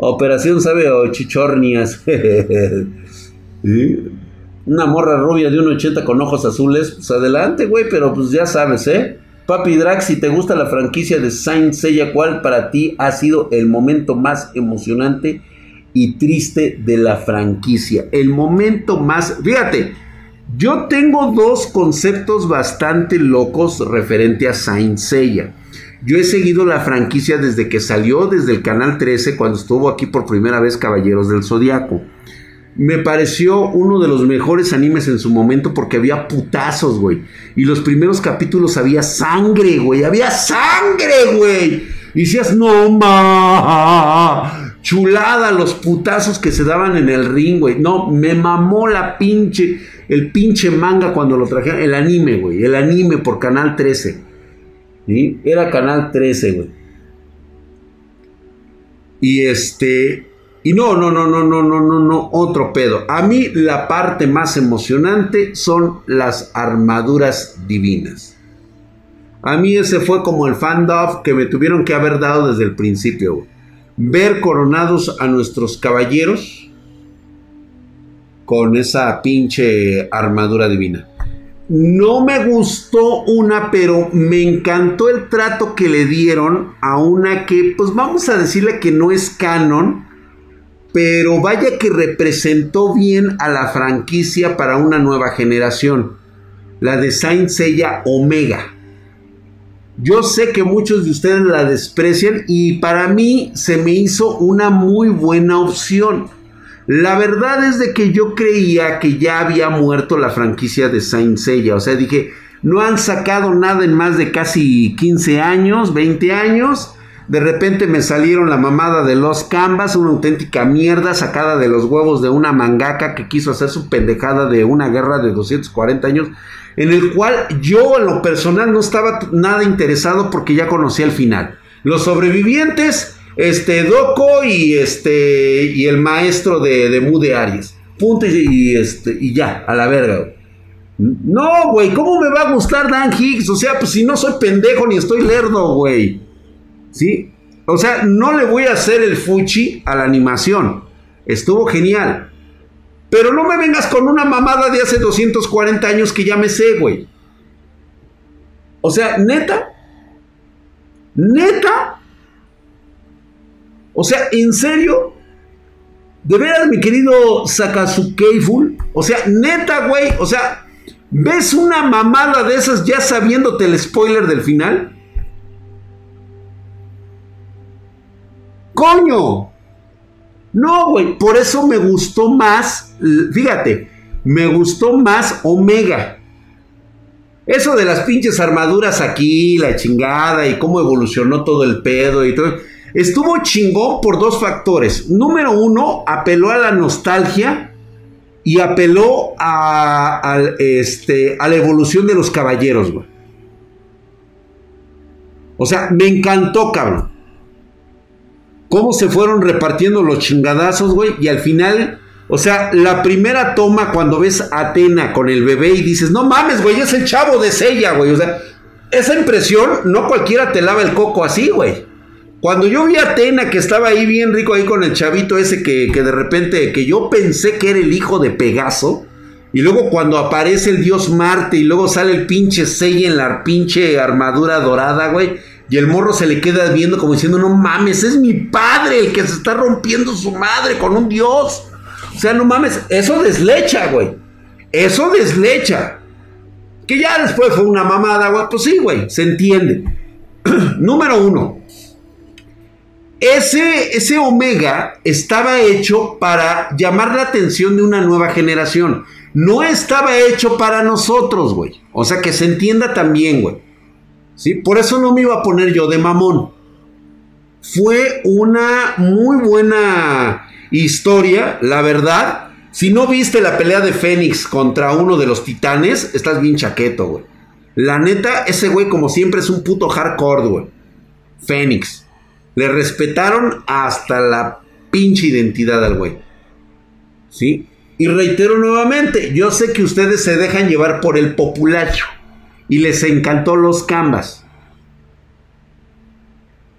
Operación sabe o chichornias. Una morra rubia de 1.80 con ojos azules, pues adelante, güey, pero pues ya sabes, ¿eh? Papi Drag, si te gusta la franquicia de Saint Seiya, ¿cuál para ti ha sido el momento más emocionante y triste de la franquicia? El momento más... Fíjate, yo tengo dos conceptos bastante locos referente a Saint Seiya. Yo he seguido la franquicia desde que salió desde el canal 13 cuando estuvo aquí por primera vez Caballeros del Zodiaco me pareció uno de los mejores animes en su momento porque había putazos, güey. Y los primeros capítulos había sangre, güey. Había sangre, güey. Y decías, no ma. Chulada los putazos que se daban en el ring, güey. No, me mamó la pinche, el pinche manga cuando lo trajeron. El anime, güey. El anime por Canal 13. Era Canal 13, güey. Y este, y no, no, no, no, no, no, no, no, otro pedo. A mí la parte más emocionante son las armaduras divinas. A mí ese fue como el fandom que me tuvieron que haber dado desde el principio. Ver coronados a nuestros caballeros con esa pinche armadura divina. No me gustó una, pero me encantó el trato que le dieron a una que, pues vamos a decirle que no es canon pero vaya que representó bien a la franquicia para una nueva generación, la de Saint Seiya Omega. Yo sé que muchos de ustedes la desprecian y para mí se me hizo una muy buena opción. La verdad es de que yo creía que ya había muerto la franquicia de Saint Seiya, o sea, dije, no han sacado nada en más de casi 15 años, 20 años de repente me salieron la mamada de los Canvas, una auténtica mierda sacada de los huevos de una mangaka que quiso hacer su pendejada de una guerra de 240 años, en el cual yo en lo personal no estaba nada interesado porque ya conocía el final. Los sobrevivientes, este Doko y este y el maestro de, de Mude Aries. Punto y, este, y ya, a la verga. No, güey, ¿cómo me va a gustar Dan Higgs? O sea, pues si no soy pendejo ni estoy lerdo, güey. ¿Sí? O sea, no le voy a hacer el fuchi a la animación. Estuvo genial. Pero no me vengas con una mamada de hace 240 años que ya me sé, güey. O sea, neta. Neta. O sea, en serio. De veras, mi querido Sakazukeiful. O sea, neta, güey. O sea, ¿ves una mamada de esas ya sabiéndote el spoiler del final? Coño. No, güey. Por eso me gustó más. Fíjate. Me gustó más Omega. Eso de las pinches armaduras aquí, la chingada y cómo evolucionó todo el pedo y todo. Estuvo chingón por dos factores. Número uno, apeló a la nostalgia y apeló a, este, a la evolución de los caballeros, güey. O sea, me encantó, cabrón cómo se fueron repartiendo los chingadazos, güey, y al final, o sea, la primera toma cuando ves a Atena con el bebé y dices, no mames, güey, es el chavo de Sella, güey, o sea, esa impresión, no cualquiera te lava el coco así, güey. Cuando yo vi a Atena que estaba ahí bien rico ahí con el chavito ese que, que de repente, que yo pensé que era el hijo de Pegaso, y luego cuando aparece el dios Marte y luego sale el pinche Seiya en la pinche armadura dorada, güey. Y el morro se le queda viendo como diciendo, no mames, es mi padre el que se está rompiendo su madre con un dios. O sea, no mames, eso deslecha, güey. Eso deslecha. Que ya después fue una mamada, güey. Pues sí, güey, se entiende. Número uno. Ese, ese Omega estaba hecho para llamar la atención de una nueva generación. No estaba hecho para nosotros, güey. O sea, que se entienda también, güey. ¿sí? Por eso no me iba a poner yo de mamón. Fue una muy buena historia, la verdad. Si no viste la pelea de Fénix contra uno de los titanes, estás bien chaqueto, güey. La neta, ese güey como siempre es un puto hardcore, güey. Fénix. Le respetaron hasta la pinche identidad al güey. ¿Sí? Y reitero nuevamente, yo sé que ustedes se dejan llevar por el populacho y les encantó los canvas.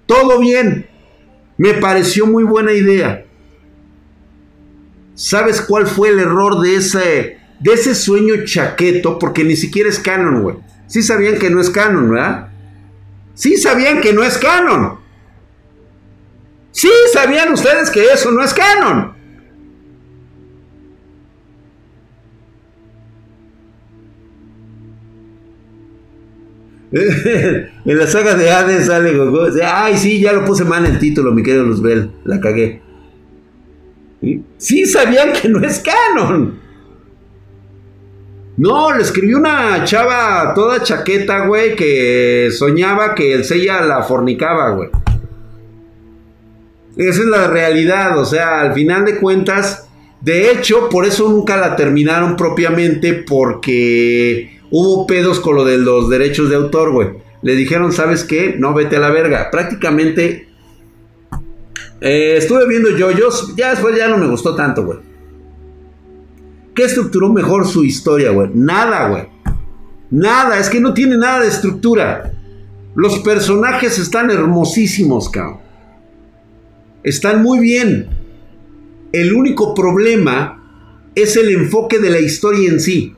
Todo bien, me pareció muy buena idea. ¿Sabes cuál fue el error de ese, de ese sueño chaqueto? Porque ni siquiera es canon, güey. Sí sabían que no es canon, ¿verdad? Sí sabían que no es canon. Sí sabían ustedes que eso no es canon. en la saga de Hades sale Goku. Ay, sí, ya lo puse mal el título, mi querido Luzbel. La cagué. Sí sabían que no es canon. No, le escribió una chava toda chaqueta, güey, que soñaba que el Seiya la fornicaba, güey. Esa es la realidad, o sea, al final de cuentas, de hecho, por eso nunca la terminaron propiamente, porque hubo pedos con lo de los derechos de autor, güey. Le dijeron, ¿sabes qué? No, vete a la verga. Prácticamente eh, estuve viendo yoyos, ya después ya no me gustó tanto, güey. ¿Qué estructuró mejor su historia, güey? Nada, güey. Nada, es que no tiene nada de estructura. Los personajes están hermosísimos, cabrón. Están muy bien. El único problema es el enfoque de la historia en sí.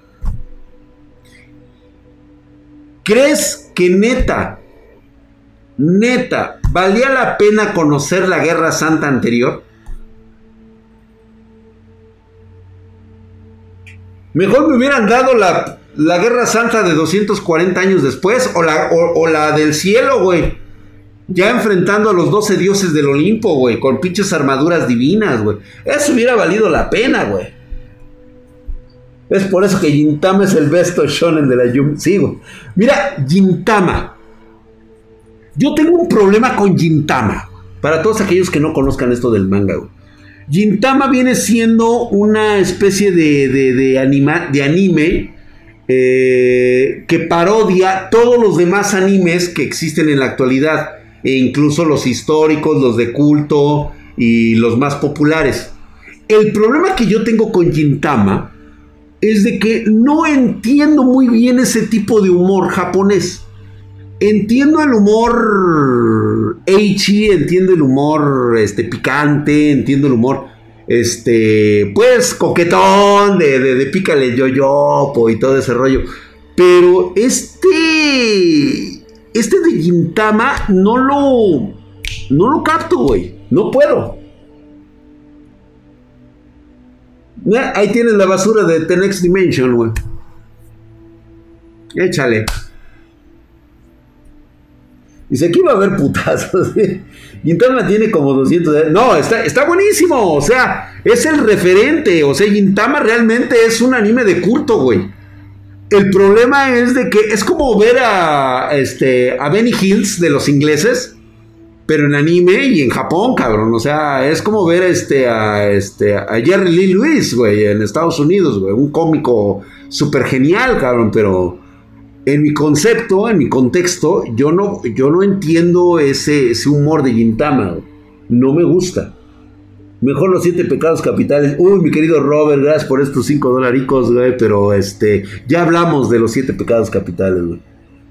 ¿Crees que neta Neta, ¿valía la pena conocer la Guerra Santa anterior? Mejor me hubieran dado la, Guerra Santa de 240 años después o la, o, la del cielo, güey. Ya enfrentando a los 12 dioses del Olimpo, güey, con pinches armaduras divinas, güey. Eso hubiera valido la pena, güey. Es por eso que Gintama es el besto shonen de la Yum. Sí, güey. Mira, Gintama yo tengo un problema con Gintama. Para todos aquellos que no conozcan esto del manga, Gintama viene siendo una especie de, de, anima, de anime eh, que parodia todos los demás animes que existen en la actualidad, e incluso los históricos, los de culto y los más populares. El problema que yo tengo con Gintama es de que no entiendo muy bien ese tipo de humor japonés. Entiendo el humor Eichi, entiendo el humor este, picante, entiendo el humor este, pues coquetón, de, de, de pícale yo yo y todo ese rollo. Pero este, este de Gintama no lo, no lo capto, güey. No puedo. Ahí tienes la basura de The Next Dimension, güey. Échale. Dice, aquí va a haber putazos. Gintama tiene como 200. No, está, está buenísimo. O sea, es el referente. O sea, Gintama realmente es un anime de culto, güey. El problema es de que es como ver a, este, a Benny Hills de los ingleses, pero en anime y en Japón, cabrón. O sea, es como ver este, a, este, a Jerry Lee Lewis, güey, en Estados Unidos, güey. Un cómico súper genial, cabrón, pero en mi concepto, en mi contexto, yo no, yo no entiendo ese, ese humor de Gintama. No me gusta. Mejor los siete pecados capitales. Uy, mi querido Robert, gracias por estos cinco dolaricos, güey. Pero este, ya hablamos de los siete pecados capitales, güey.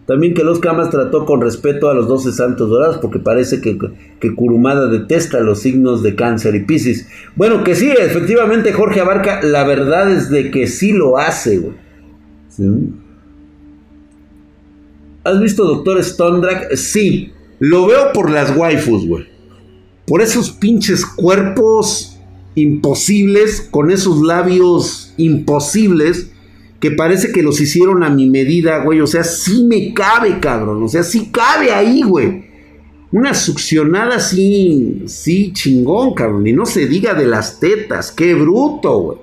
También que los Camas trató con respeto a los doce santos dorados, porque parece que, que Kurumada detesta los signos de cáncer y piscis. Bueno, que sí, efectivamente Jorge Abarca, la verdad es de que sí lo hace, güey. ¿Has visto Doctor Stone Sí, lo veo por las waifus, güey. Por esos pinches cuerpos imposibles, con esos labios imposibles, que parece que los hicieron a mi medida, güey. O sea, sí me cabe, cabrón. O sea, sí cabe ahí, güey. Una succionada así, sí, chingón, cabrón. Y no se diga de las tetas, qué bruto, güey.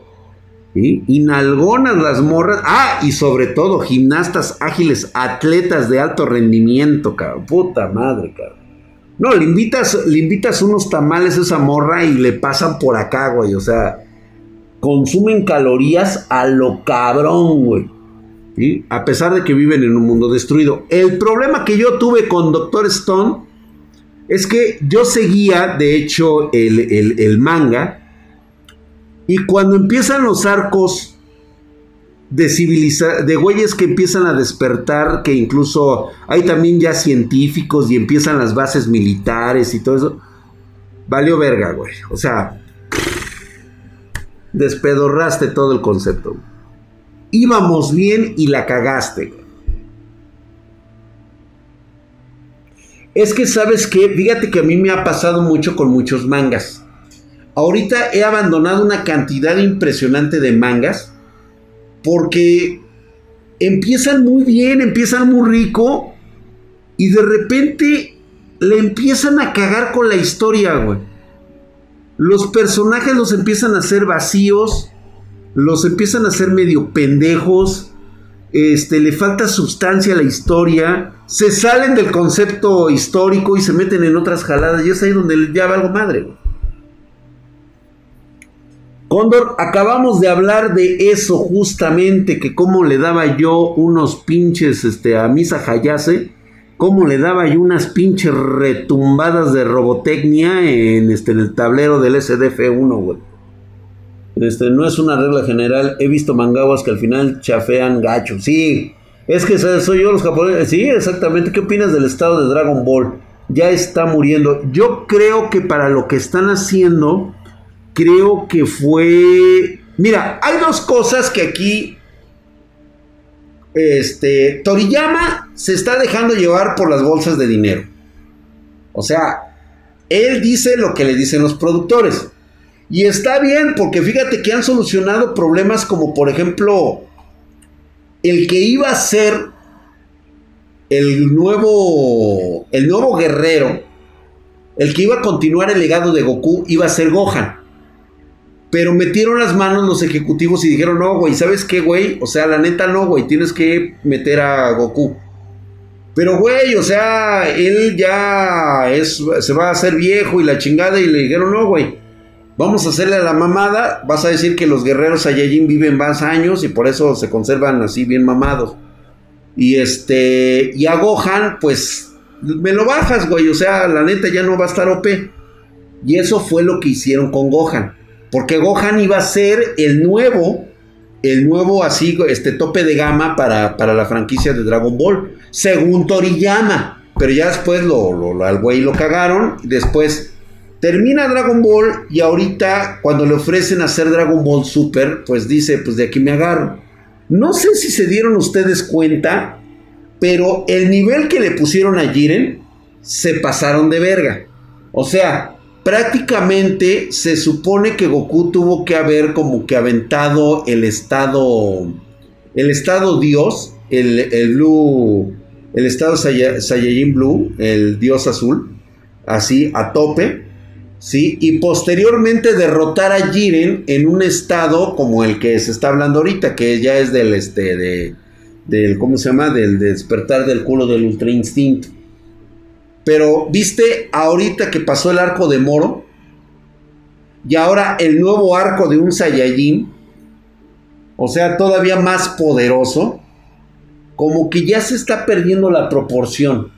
Inalgonas las morras. Ah, y sobre todo gimnastas ágiles, atletas de alto rendimiento, cabrón. Puta madre, cabrón. No, le invitas, le invitas unos tamales a esa morra y le pasan por acá, güey. O sea, consumen calorías a lo cabrón, güey. A pesar de que viven en un mundo destruido. El problema que yo tuve con Doctor Stone es que yo seguía, de hecho, el, el manga Y cuando empiezan los arcos de civiliza de güeyes que empiezan a despertar, que incluso hay también ya científicos y empiezan las bases militares y todo eso. Valió verga, güey. O sea, despedorraste todo el concepto. Íbamos bien y la cagaste. Es que sabes que, fíjate que a mí me ha pasado mucho con muchos mangas. Ahorita he abandonado una cantidad impresionante de mangas porque empiezan muy bien, empiezan muy rico y de repente le empiezan a cagar con la historia, güey. Los personajes los empiezan a hacer vacíos, los empiezan a hacer medio pendejos, este, le falta sustancia a la historia, se salen del concepto histórico y se meten en otras jaladas y es ahí donde ya va algo madre, güey. Cóndor, acabamos de hablar de eso justamente, que cómo le daba yo unos pinches este, a Misa Hayase, cómo le daba yo unas pinches retumbadas de robotecnia en, este, en el tablero del SDF1, güey. Este, no es una regla general, he visto mangawas que al final chafean gacho, sí, es que soy yo los japoneses, sí, exactamente, ¿qué opinas del estado de Dragon Ball? Ya está muriendo, yo creo que para lo que están haciendo creo que fue... Mira, hay dos cosas que aquí... Este, Toriyama se está dejando llevar por las bolsas de dinero. O sea, él dice lo que le dicen los productores. Y está bien, porque fíjate que han solucionado problemas como por ejemplo el que iba a ser el nuevo el nuevo guerrero, el que iba a continuar el legado de Goku iba a ser Gohan. Pero metieron las manos los ejecutivos y dijeron, no, güey, ¿sabes qué, güey? O sea, la neta no, güey, tienes que meter a Goku. Pero, güey, o sea, él ya es, se va a hacer viejo y la chingada y le dijeron, no, güey, vamos a hacerle a la mamada, vas a decir que los guerreros Saiyajin viven más años y por eso se conservan así bien mamados. Y este, y a Gohan, pues, me lo bajas, güey, o sea, la neta ya no va a estar OP. Y eso fue lo que hicieron con Gohan. Porque Gohan iba a ser el nuevo, el nuevo así, este tope de gama para, para la franquicia de Dragon Ball, según Toriyama. Pero ya después lo, lo, al güey lo cagaron. Después termina Dragon Ball y ahorita cuando le ofrecen hacer Dragon Ball Super, pues dice, pues de aquí me agarro. No sé si se dieron ustedes cuenta, pero el nivel que le pusieron a Jiren se pasaron de verga. O sea, prácticamente se supone que Goku tuvo que haber como que aventado el estado, el estado Dios, el, el Blue, el estado Saiyajin Blue, el Dios azul, así a tope, ¿sí? Y posteriormente derrotar a Jiren en un estado como el que se está hablando ahorita, que ya es del, este, de, del, ¿cómo se llama? Del despertar del culo del Ultra Instinto. Pero viste ahorita que pasó el arco de Moro y ahora el nuevo arco de un Saiyajin, o sea, todavía más poderoso, como que ya se está perdiendo la proporción.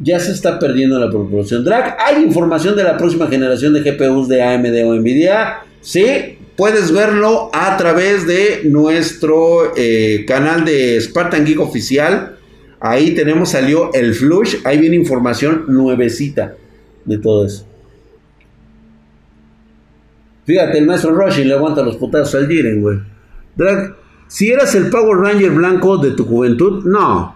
Ya se está perdiendo la proporción. Drag, ¿hay información de la próxima generación de GPUs de AMD o Nvidia? Sí, puedes verlo a través de nuestro eh, canal de Spartan Geek Oficial Ahí tenemos, salió el flush, ahí viene información nuevecita de todo eso. Fíjate, el maestro Rushing le aguanta los putazos al Jiren, güey. Drag, si eras el Power Ranger blanco de tu juventud, no.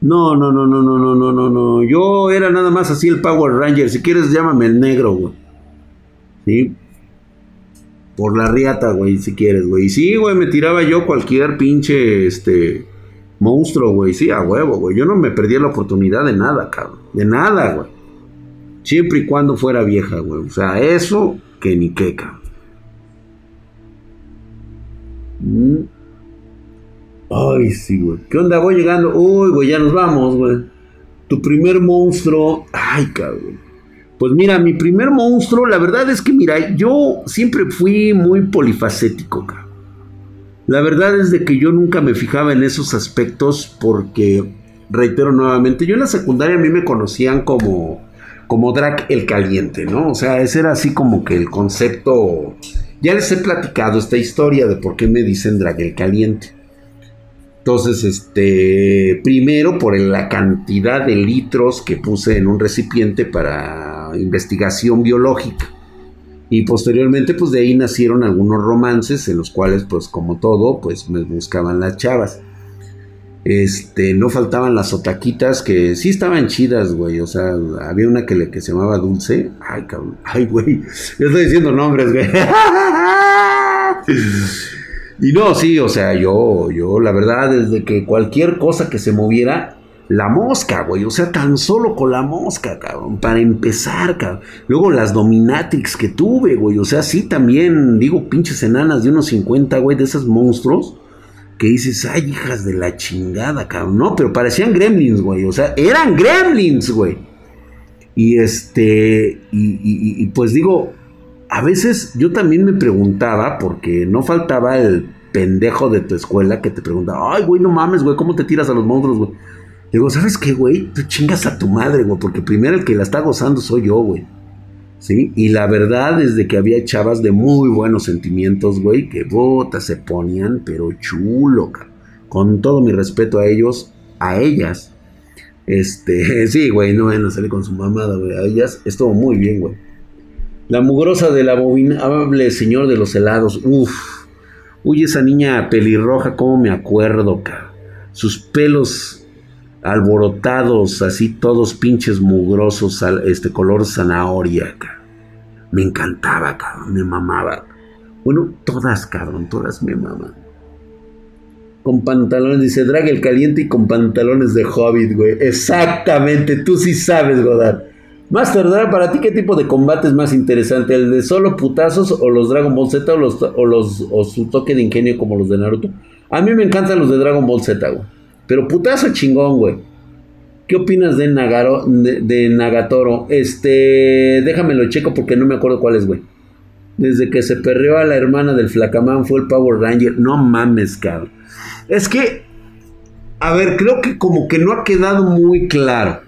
No, no, no, no, no, no, no, no, no. Yo era nada más así el Power Ranger. Si quieres, llámame el negro, güey. ¿Sí? Por la riata, güey, si quieres, güey. Y sí, güey, me tiraba yo cualquier pinche, este Monstruo, güey. Sí, a huevo, güey. Yo no me perdí la oportunidad de nada, cabrón. De nada, güey. Siempre y cuando fuera vieja, güey. O sea, eso que ni qué, cabrón. Mm. Ay, sí, güey. ¿Qué onda? Voy llegando. Uy, güey, ya nos vamos, güey. Tu primer monstruo. Ay, cabrón. Pues mira, mi primer monstruo, la verdad es que, mira, yo siempre fui muy polifacético, cabrón. La verdad es de que yo nunca me fijaba en esos aspectos porque, reitero nuevamente, yo en la secundaria a mí me conocían como, como Drac el Caliente, ¿no? O sea, ese era así como que el concepto. Ya les he platicado esta historia de por qué me dicen Drac el Caliente. Entonces, este, primero por la cantidad de litros que puse en un recipiente para investigación biológica. Y posteriormente, pues de ahí nacieron algunos romances en los cuales, pues como todo, pues me buscaban las chavas. Este, no faltaban las otaquitas que sí estaban chidas, güey. O sea, había una que, le, que se llamaba Dulce. Ay, cabrón. Ay, güey. Yo estoy diciendo nombres, güey. y no, sí, o sea, yo, yo, la verdad, desde que cualquier cosa que se moviera, la mosca, güey. O sea, tan solo con la mosca, cabrón. Para empezar, cabrón. Luego las dominatrix que tuve, güey. O sea, sí también, digo, pinches enanas de unos 50, güey, de esos monstruos que dices, ay, hijas de la chingada, cabrón. No, pero parecían gremlins, güey. O sea, eran gremlins, güey. Y este, y, pues digo, a veces yo también me preguntaba, porque no faltaba el pendejo de tu escuela que te preguntaba, ay, güey, no mames, güey, ¿cómo te tiras a los monstruos, güey? Digo, ¿sabes qué, güey? Tú chingas a tu madre, güey, porque primero el que la está gozando soy yo, güey. ¿sí? Y la verdad es de que había chavas de muy buenos sentimientos, güey, que botas se ponían, pero chulo, con todo mi respeto a ellos, a ellas. Este, sí, güey, no van a salir con su mamada, güey, a ellas estuvo muy bien, güey. La mugrosa del abominable señor de los helados, uff. Uy, esa niña pelirroja, cómo me acuerdo, cabrón. Sus pelos alborotados, así todos pinches mugrosos, este color zanahoria, Me encantaba, cabrón, me mamaba. Bueno, todas, cabrón, todas me maman. Con pantalones, dice Drag el caliente y con pantalones de hobbit, güey. Exactamente, tú sí sabes, Godard. Master Drag, ¿para ti qué tipo de combate es más interesante? ¿El de solo putazos o los Dragon Ball Z o, los, o, los, o su toque de ingenio como los de Naruto? A mí me encantan los de Dragon Ball Z, güey. Pero putazo chingón, güey. ¿Qué opinas de, Nagaro, de, Nagatoro? Este, déjamelo checo porque no me acuerdo cuál es, güey. Desde que se perreó a la hermana del Flacamán fue el Power Ranger. No mames, cabrón. Es que, a ver, creo que como que no ha quedado muy claro.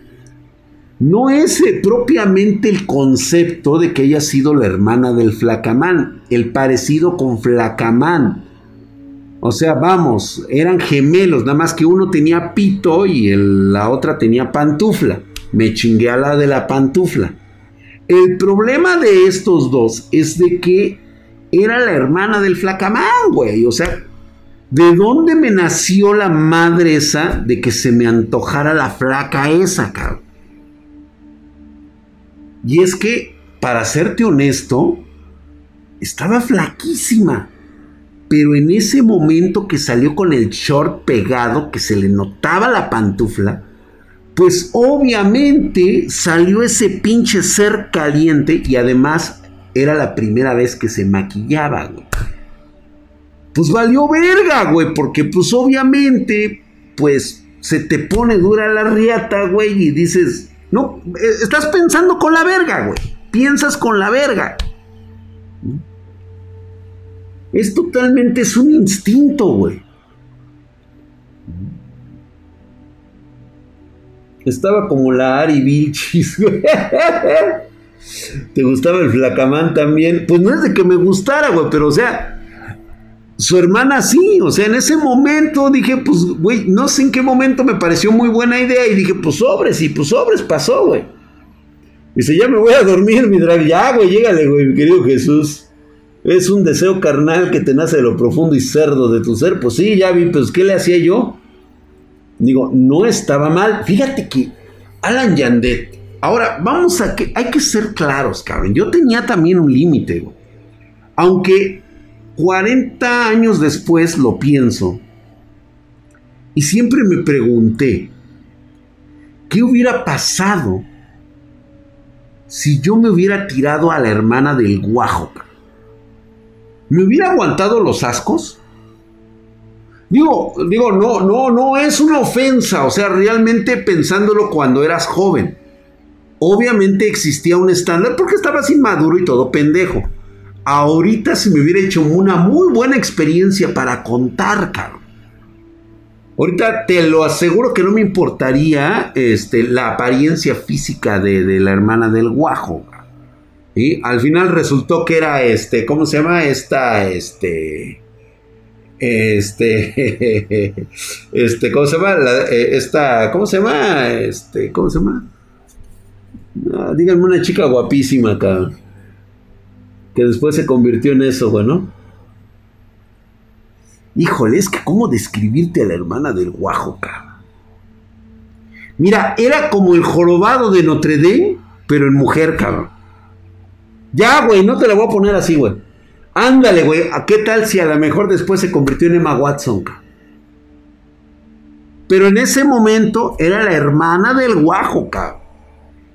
No es eh, propiamente el concepto de que haya sido la hermana del Flacamán, el parecido con Flacamán. O sea, vamos, eran gemelos, nada más que uno tenía pito y la otra tenía pantufla. Me chingué a la de la pantufla. El problema de estos dos es de que era la hermana del flacamán, güey. O sea, ¿de dónde me nació la madre esa de que se me antojara la flaca esa, cabrón? Y es que, para serte honesto, estaba flaquísima pero en ese momento que salió con el short pegado, que se le notaba la pantufla, pues obviamente salió ese pinche ser caliente y además era la primera vez que se maquillaba, güey. Pues valió verga, güey, porque pues obviamente, pues se te pone dura la riata, güey, y dices, no, eh, estás pensando con la verga, güey. Piensas con la verga. Es totalmente, es un instinto, güey. Estaba como la Ari Vilchis, güey. ¿Te gustaba el flacamán también? Pues no es de que me gustara, güey, pero o sea, su hermana sí, o sea, en ese momento dije, pues, güey, no sé en qué momento me pareció muy buena idea y dije, pues sobres, y pues sobres pasó, güey. Dice, ya me voy a dormir, mi drag. Ya, güey, llégale, güey, mi querido Jesús. Es un deseo carnal que te nace de lo profundo y cerdo de tu ser. Pues sí, ya vi, pues ¿qué le hacía yo? Digo, no estaba mal. Fíjate que Alan Yandet. Ahora, vamos a que. Hay que ser claros, cabrón. Yo tenía también un límite, Aunque 40 años después lo pienso. Y siempre me pregunté. ¿Qué hubiera pasado si yo me hubiera tirado a la hermana del guajo? ¿Me hubiera aguantado los ascos? Digo, digo, no, no, no es una ofensa, o sea, realmente pensándolo cuando eras joven. Obviamente existía un estándar porque estabas inmaduro y todo pendejo. Ahorita se me hubiera hecho una muy buena experiencia para contar, cabrón. Ahorita te lo aseguro que no me importaría este, la apariencia física de, la hermana del guajo. Y al final resultó que era este, ¿cómo se llama? Esta, este, este, este, ¿cómo se llama? Eh, esta, ¿cómo se llama? Este, ¿cómo se llama? Ah, díganme una chica guapísima acá. Que después se convirtió en eso, bueno. Híjole, es que cómo describirte a la hermana del guajo, cabrón. Mira, era como el jorobado de Notre Dame, pero en mujer, cabrón. Ya, güey, no te la voy a poner así, güey. Ándale, güey. ¿A qué tal si a lo mejor después se convirtió en Emma Watson? Pero en ese momento era la hermana del guajo, cabrón.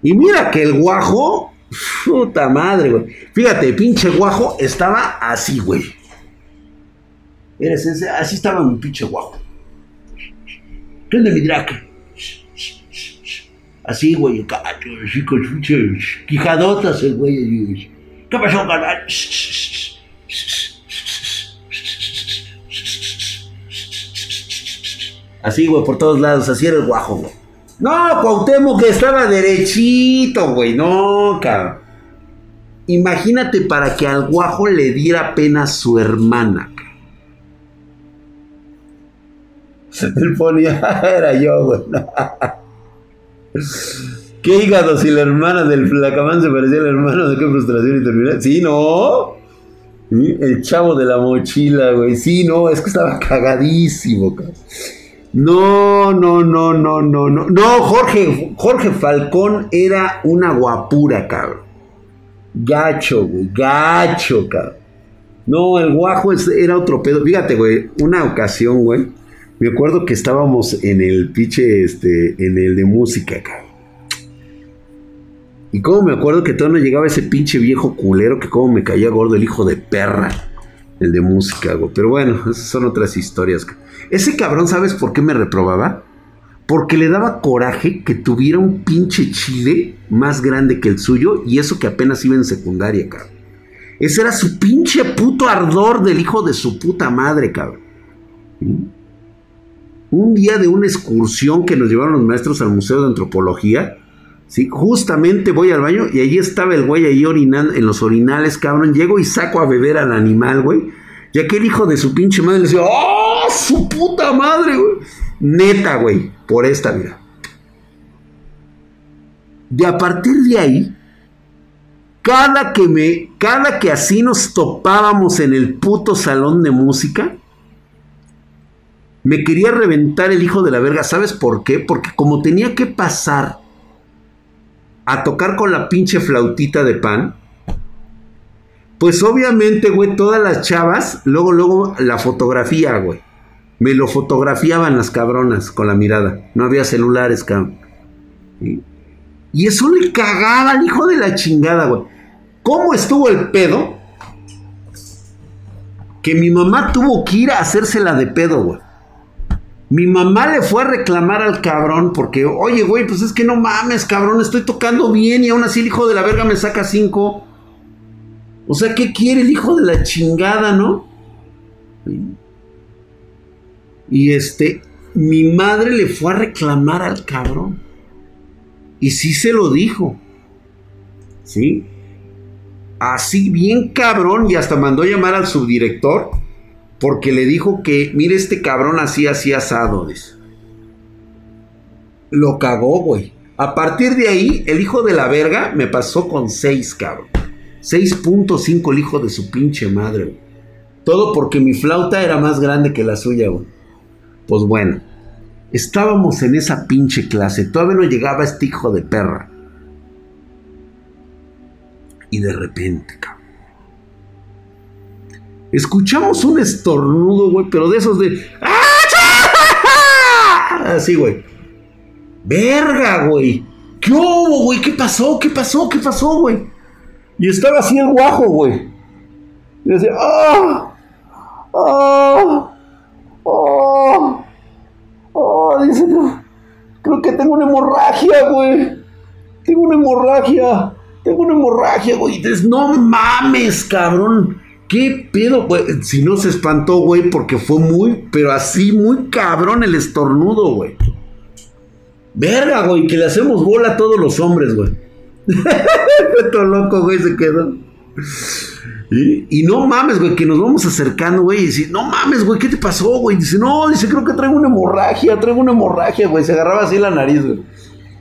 Y mira que el guajo, puta madre, güey. Fíjate, pinche guajo estaba así, güey. Eres ese, así estaba mi pinche guapo. ¿Qué onda mi drag? Así, güey, así con pinches quijadotas el güey. ¿Qué pasó, canal? Así, güey, por todos lados, así era el guajo, güey. No, Cuauhtémoc que estaba derechito, güey, no, cabrón. Imagínate para que al guajo le diera pena su hermana. Él ponía, era yo, güey. ¿Qué hígado si la hermana del flacamán se parecía al hermano de qué frustración y terminar? Sí, no. El chavo de la mochila, güey. Sí, no, es que estaba cagadísimo, cabrón. No, no, no, no, no, no. No, Jorge, Jorge Falcón era una guapura, cabrón. Gacho, güey, gacho, cabrón. No, el guajo era otro pedo. Fíjate, güey, una ocasión, güey me acuerdo que estábamos en el pinche, este, en el de música, cabrón. Y como me acuerdo que todavía no llegaba ese pinche viejo culero que como me caía gordo el hijo de perra. El de música, güey. Pero bueno, esas son otras historias. Ese cabrón, ¿sabes por qué me reprobaba? Porque le daba coraje que tuviera un pinche chile más grande que el suyo y eso que apenas iba en secundaria, cabrón. Ese era su pinche puto ardor del hijo de su puta madre, cabrón un día de una excursión que nos llevaron los maestros al Museo de Antropología, ¿sí? justamente voy al baño y allí estaba el güey ahí orinando en los orinales, cabrón. Llego y saco a beber al animal, güey. Y aquel hijo de su pinche madre le decía, ¡oh, su puta madre, güey! Neta, güey, por esta, mira. De a partir de ahí, cada que me, cada que así nos topábamos en el puto salón de música, me quería reventar el hijo de la verga. ¿Sabes por qué? Porque como tenía que pasar a tocar con la pinche flautita de pan, pues obviamente, güey, todas las chavas, luego, luego la fotografía, güey. Me lo fotografiaban las cabronas con la mirada. No había celulares, cabrón. Y eso le cagaba al hijo de la chingada, güey. ¿Cómo estuvo el pedo? Que mi mamá tuvo que ir a hacérsela de pedo, güey. Mi mamá le fue a reclamar al cabrón porque, oye, güey, pues es que no mames, cabrón, estoy tocando bien y aún así el hijo de la verga me saca cinco. O sea, ¿qué quiere el hijo de la chingada, no? Y este, mi madre le fue a reclamar al cabrón. Y sí se lo dijo. ¿Sí? Así bien cabrón y hasta mandó llamar al subdirector porque le dijo que, mire, este cabrón así, así asado. Lo cagó, güey. A partir de ahí, el hijo de la verga me pasó con 6, cabrón. 6.5 el hijo de su pinche madre, güey. Todo porque mi flauta era más grande que la suya, güey. Pues bueno, estábamos en esa pinche clase. Todavía no llegaba este hijo de perra. Y de repente, cabrón Escuchamos un estornudo, güey, pero de esos de. Así, güey. Verga, güey. ¿Qué hubo, güey? ¿Qué pasó? ¿Qué pasó? ¿Qué pasó, güey? Y estaba así el guajo, güey. Y decía, ¡ah! ¡ah! ¡ah! ¡ah! Dice, creo que tengo una hemorragia, güey. Tengo una hemorragia. Tengo una hemorragia, güey. Dices, no mames, cabrón. ¿Qué pedo, güey? Si no se espantó, güey, porque fue muy, pero así, muy cabrón el estornudo, güey. Verga, güey, que le hacemos bola a todos los hombres, güey. todo loco, güey, se quedó. Y, no mames, güey, que nos vamos acercando, güey, y dice, no mames, güey, ¿qué te pasó, güey? Dice, no, dice, creo que traigo una hemorragia, traigo una hemorragia, güey. Se agarraba así la nariz, güey.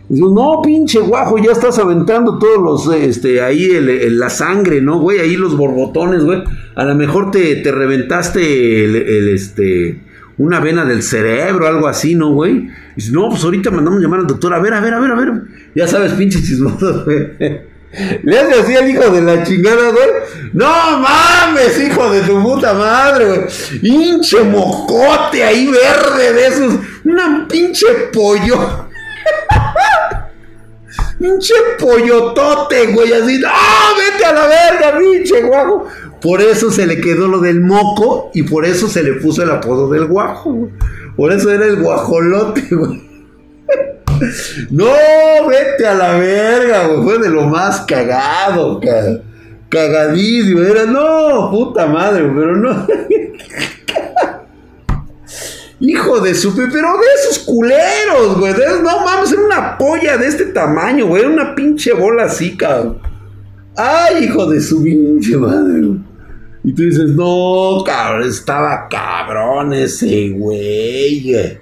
Dice, no, pinche guajo, ya estás aventando todos los, este, ahí la sangre, ¿no, güey? Ahí los borbotones, güey. A lo mejor te, te reventaste el, este, una vena del cerebro, algo así, ¿no, güey? Dice, no, pues ahorita mandamos llamar al doctor, a ver, a ver, a ver, a ver. Ya sabes, pinche chismoso, güey. Le hace así al hijo de la chingada, güey. No mames, hijo de tu puta madre, güey. Pinche mocote ahí verde de esos. Una pinche pollo. Pinche pollotote, güey. Así, ¡no! Vete a la verga, pinche guajo. Por eso se le quedó lo del moco y por eso se le puso el apodo del guajo, güey. Por eso era el guajolote, güey. No, vete a la verga, güey. Fue de lo más cagado, cagadísimo. Era, no, puta madre, pero no. Hijo de su, pero de esos culeros, güey. no mames, era una polla de este tamaño, güey. Era una pinche bola así, cabrón. Ay, hijo de su pinche madre, Y tú dices, no, cabrón, estaba cabrón ese güey.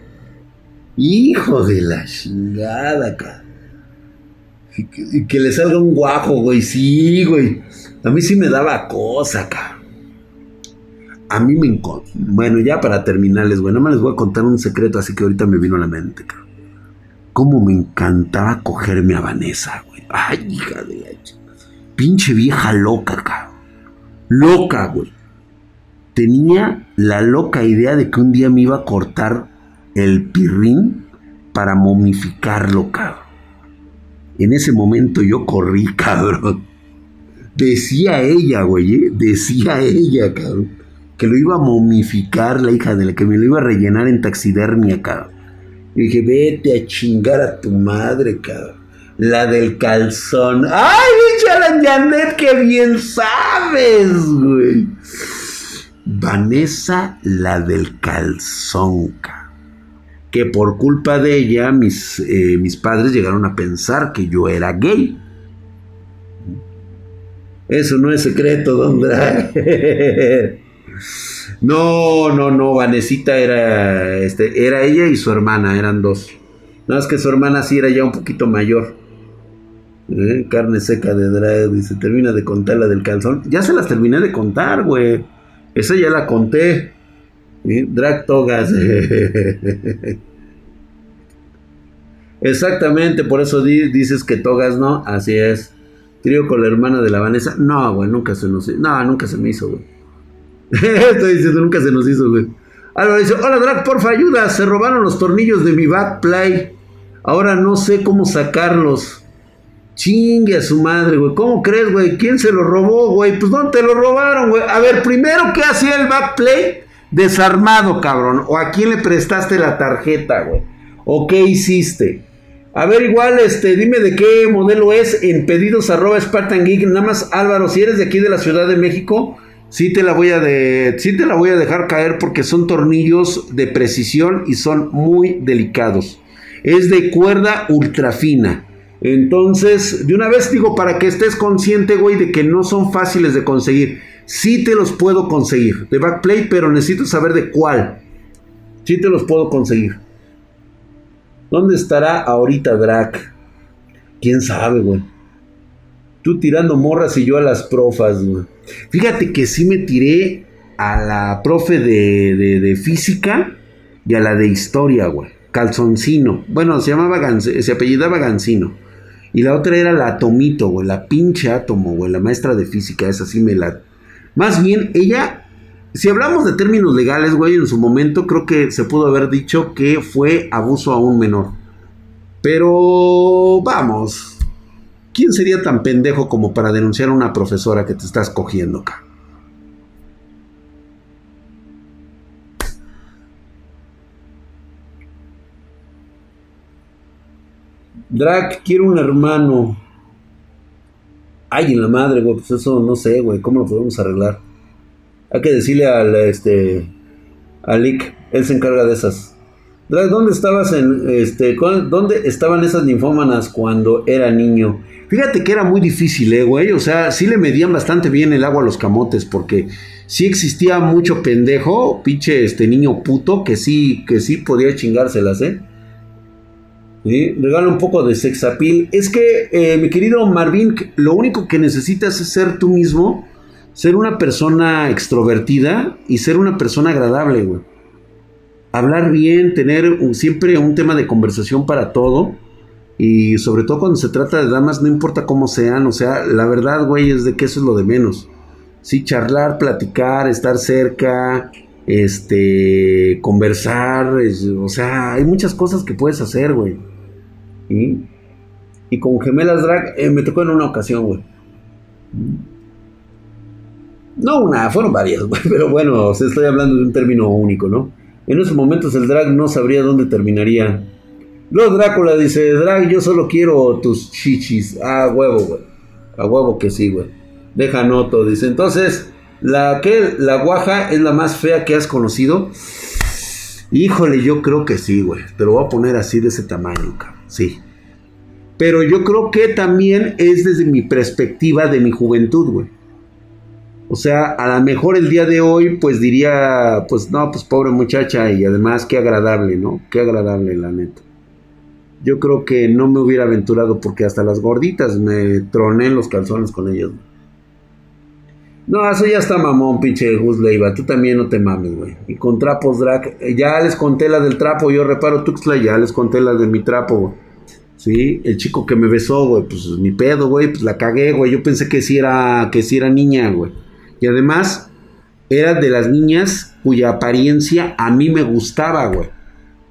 Hijo de la chingada, cara. Y que, le salga un guajo, güey. Sí, güey. A mí sí me daba cosa, cara. A mí me. Bueno, ya para terminarles, güey. Nada más les voy a contar un secreto, así que ahorita me vino a la mente, cara. Cómo me encantaba cogerme a Vanessa, güey. Ay, hija de Pinche vieja loca, cara. Loca, güey. Tenía la loca idea de que un día me iba a cortar el pirrín para momificarlo, cabrón. En ese momento yo corrí, cabrón. Decía ella, güey, ¿eh? decía ella, cabrón, que lo iba a momificar la hija de la que me lo iba a rellenar en taxidermia, cabrón. Y dije, vete a chingar a tu madre, cabrón. La del calzón. ¡Ay, Alan Janet, qué bien sabes, güey! Vanessa, la del calzón, cabrón que por culpa de ella mis, eh, mis padres llegaron a pensar que yo era gay. Eso no es secreto, don No, no, no, Vanesita era, este, era ella y su hermana, eran dos. Nada más que su hermana sí era ya un poquito mayor. ¿Eh? Carne seca de drag, dice, termina de contar la del calzón. Ya se las terminé de contar, güey. Esa ya la conté. Drag togas. Exactamente, por eso dices que togas no, así es. Trío con la hermana de la Vanessa. No, güey, nunca se nos. No, nunca se me hizo, güey. Estoy diciendo, nunca se nos hizo, güey. Álvaro dice, hola Drag, porfa, ayuda. Se robaron los tornillos de mi backplay. Ahora no sé cómo sacarlos. Chingue a su madre, güey. ¿Cómo crees, güey? ¿Quién se lo robó, güey? Pues no te lo robaron, güey. A ver, primero, ¿qué hacía el backplay? Desarmado, cabrón. ¿O a quién le prestaste la tarjeta, güey? ¿O qué hiciste? A ver, igual, este, dime de qué modelo es en pedidos arroba Spartan Geek. Nada más, Álvaro, si eres de aquí de la Ciudad de México, sí te la voy a de, te la voy a dejar caer porque son tornillos de precisión y son muy delicados. Es de cuerda ultra fina. Entonces, de una vez digo, para que estés consciente, güey, de que no son fáciles de conseguir. Sí te los puedo conseguir de backplay, pero necesito saber de cuál. Sí te los puedo conseguir. ¿Dónde estará ahorita Drac? ¿Quién sabe, güey? Tú tirando morras y yo a las profas, güey. Fíjate que sí me tiré a la profe de, de, física y a la de historia, güey. Calzoncino. Bueno, se llamaba se apellidaba Gancino. Y la otra era la Atomito, güey. La pinche átomo, güey. La maestra de física. Esa sí me la. Más bien, ella si hablamos de términos legales, güey, en su momento creo que se pudo haber dicho que fue abuso a un menor. Pero vamos, ¿quién sería tan pendejo como para denunciar a una profesora que te estás cogiendo acá? Drac, quiero un hermano. Ay, en la madre, güey, pues eso no sé, güey, ¿cómo lo podemos arreglar? Hay que decirle al este a Lick, él se encarga de esas. ¿Dónde estabas en este dónde estaban esas linfómanas cuando era niño? Fíjate que era muy difícil, eh, güey, o sea, sí le medían bastante bien el agua a los camotes porque sí existía mucho pendejo, pinche este niño puto que sí que sí podía chingárselas, ¿eh? ¿Sí? Regala un poco de sexapil. Es que, eh, mi querido Marvin, lo único que necesitas es ser tú mismo, ser una persona extrovertida y ser una persona agradable, güey. Hablar bien, tener siempre un tema de conversación para todo. Y sobre todo cuando se trata de damas, no importa cómo sean, o sea, la verdad, güey, es de que eso es lo de menos. Sí, charlar, platicar, estar cerca, este, conversar, o sea, hay muchas cosas que puedes hacer, güey. Y con gemelas drag eh, me tocó en una ocasión, güey. No una, fueron varias, güey, pero bueno, o estoy hablando de un término único, ¿no? En esos momentos el drag no sabría dónde terminaría. Luego Drácula dice, drag, yo solo quiero tus chichis. Ah, huevo, güey. A huevo que sí, güey. Deja noto, dice. Entonces, la que la guaja es la más fea que has conocido. Híjole, yo creo que sí, güey. Te lo voy a poner así de ese tamaño, cabrón. Sí. Pero yo creo que también es desde mi perspectiva de mi juventud, güey. O sea, a lo mejor el día de hoy, pues diría, pues no, pues pobre muchacha y además qué agradable, ¿no? Qué agradable, la neta. Yo creo que no me hubiera aventurado porque hasta las gorditas me troné en los calzones con ellas. No, eso ya está mamón, pinche Gus Leiva. Tú también no te mames, güey. Y con trapos drag. Ya les conté la del trapo. Yo reparo Tuxtla. Ya les conté la de mi trapo, güey. Sí, el chico que me besó, güey. Pues ni pedo, güey. Pues la cagué, güey. Yo pensé que era, que sí era niña, güey. Y además, era de las niñas cuya apariencia a mí me gustaba, güey.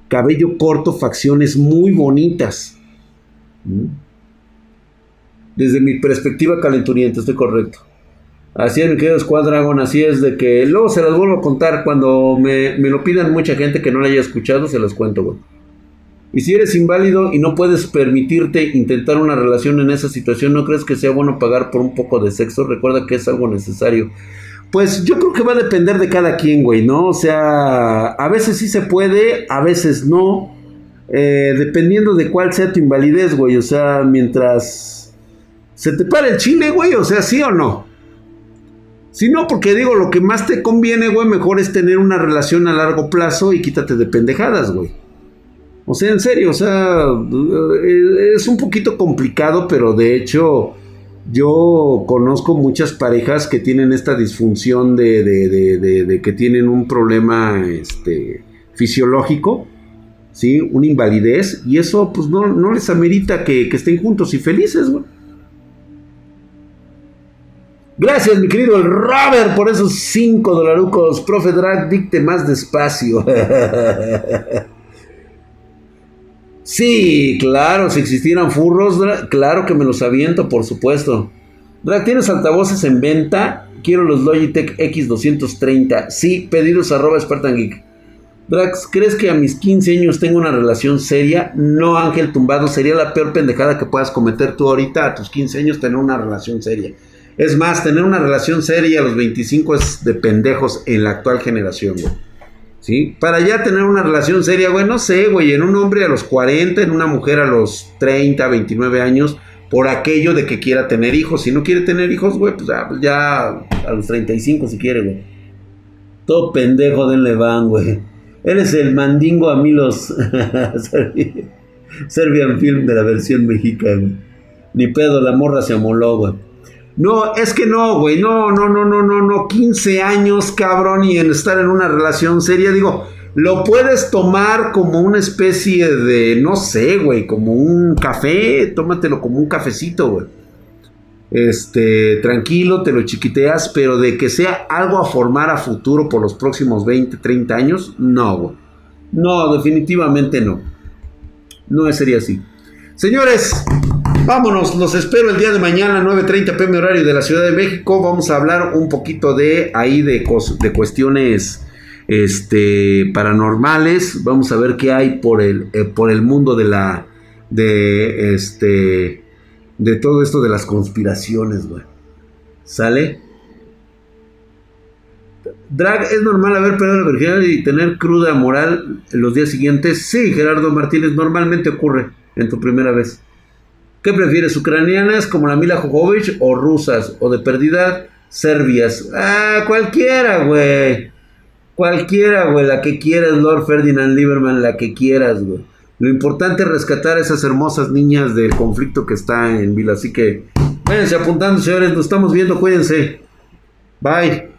Cabello corto, facciones muy bonitas. ¿Mm? Desde mi perspectiva calenturienta, estoy correcto. Así es, mi querido Squad Dragon, así es de que luego se las vuelvo a contar cuando me, lo pidan mucha gente que no la haya escuchado, se las cuento, güey. Y si eres inválido y no puedes permitirte intentar una relación en esa situación, ¿no crees que sea bueno pagar por un poco de sexo? Recuerda que es algo necesario. Pues yo creo que va a depender de cada quien, güey, ¿no? O sea, a veces sí se puede, a veces no. Eh, dependiendo de cuál sea tu invalidez, güey. O sea, mientras se te para el chile, güey, o sea, sí o no. Si no, porque digo, lo que más te conviene, güey, mejor es tener una relación a largo plazo y quítate de pendejadas, güey. O sea, en serio, o sea, eh, es un poquito complicado, pero de hecho yo conozco muchas parejas que tienen esta disfunción de, de, que tienen un problema este, fisiológico, ¿sí? Una invalidez, y eso pues no, no les amerita que, estén juntos y felices. Gracias, mi querido el Robert, por esos 5 dolarucos. Profe Drag, dicte más despacio. sí, claro, si existieran furros, claro que me los aviento, por supuesto. Drag, ¿tienes altavoces en venta? Quiero los Logitech X230. Sí, pedidos arroba Spartan Geek. Drax, ¿crees que a mis 15 años tengo una relación seria? No, Ángel Tumbado, sería la peor pendejada que puedas cometer tú ahorita a tus 15 años tener una relación seria. Es más, tener una relación seria a los 25 es de pendejos en la actual generación, güey. ¿Sí? Para ya tener una relación seria, güey, no sé, güey, en un hombre a los 40, en una mujer a los 30, 29 años, por aquello de que quiera tener hijos. Si no quiere tener hijos, güey, pues, ah, pues ya, a los 35 si quiere, güey. Todo pendejo denle van, güey. Eres el mandingo a mí los Serbian Film de la versión mexicana. Ni pedo, la morra se amoló, güey. No, es que no, güey, no, no, no, no, no, no, 15 años, cabrón, y en estar en una relación seria, digo, lo puedes tomar como una especie de, no sé, güey, como un café, tómatelo como un cafecito, güey. Este, tranquilo, te lo chiquiteas, pero de que sea algo a formar a futuro por los próximos 20, 30 años, no, güey. No, definitivamente no. No sería así. Señores, Vámonos, los espero el día de mañana, 9.30 pm horario de la Ciudad de México. Vamos a hablar un poquito de ahí de, de cuestiones este, paranormales. Vamos a ver qué hay por el, eh, por el mundo de la. de este. de todo esto de las conspiraciones, güey. ¿Sale? Drag, ¿es normal haber perdido la virginidad y tener cruda moral los días siguientes? Sí, Gerardo Martínez, normalmente ocurre en tu primera vez. ¿Qué prefieres, ucranianas como la Mila Jovovich o rusas? O de perdida, serbias. Ah, cualquiera, güey. Cualquiera, güey, la que quieras, Lord Ferdinand Lieberman, la que quieras, güey. Lo importante es rescatar a esas hermosas niñas del conflicto que está en Vila. Así que váyanse apuntando, señores. Nos estamos viendo, cuídense. Bye.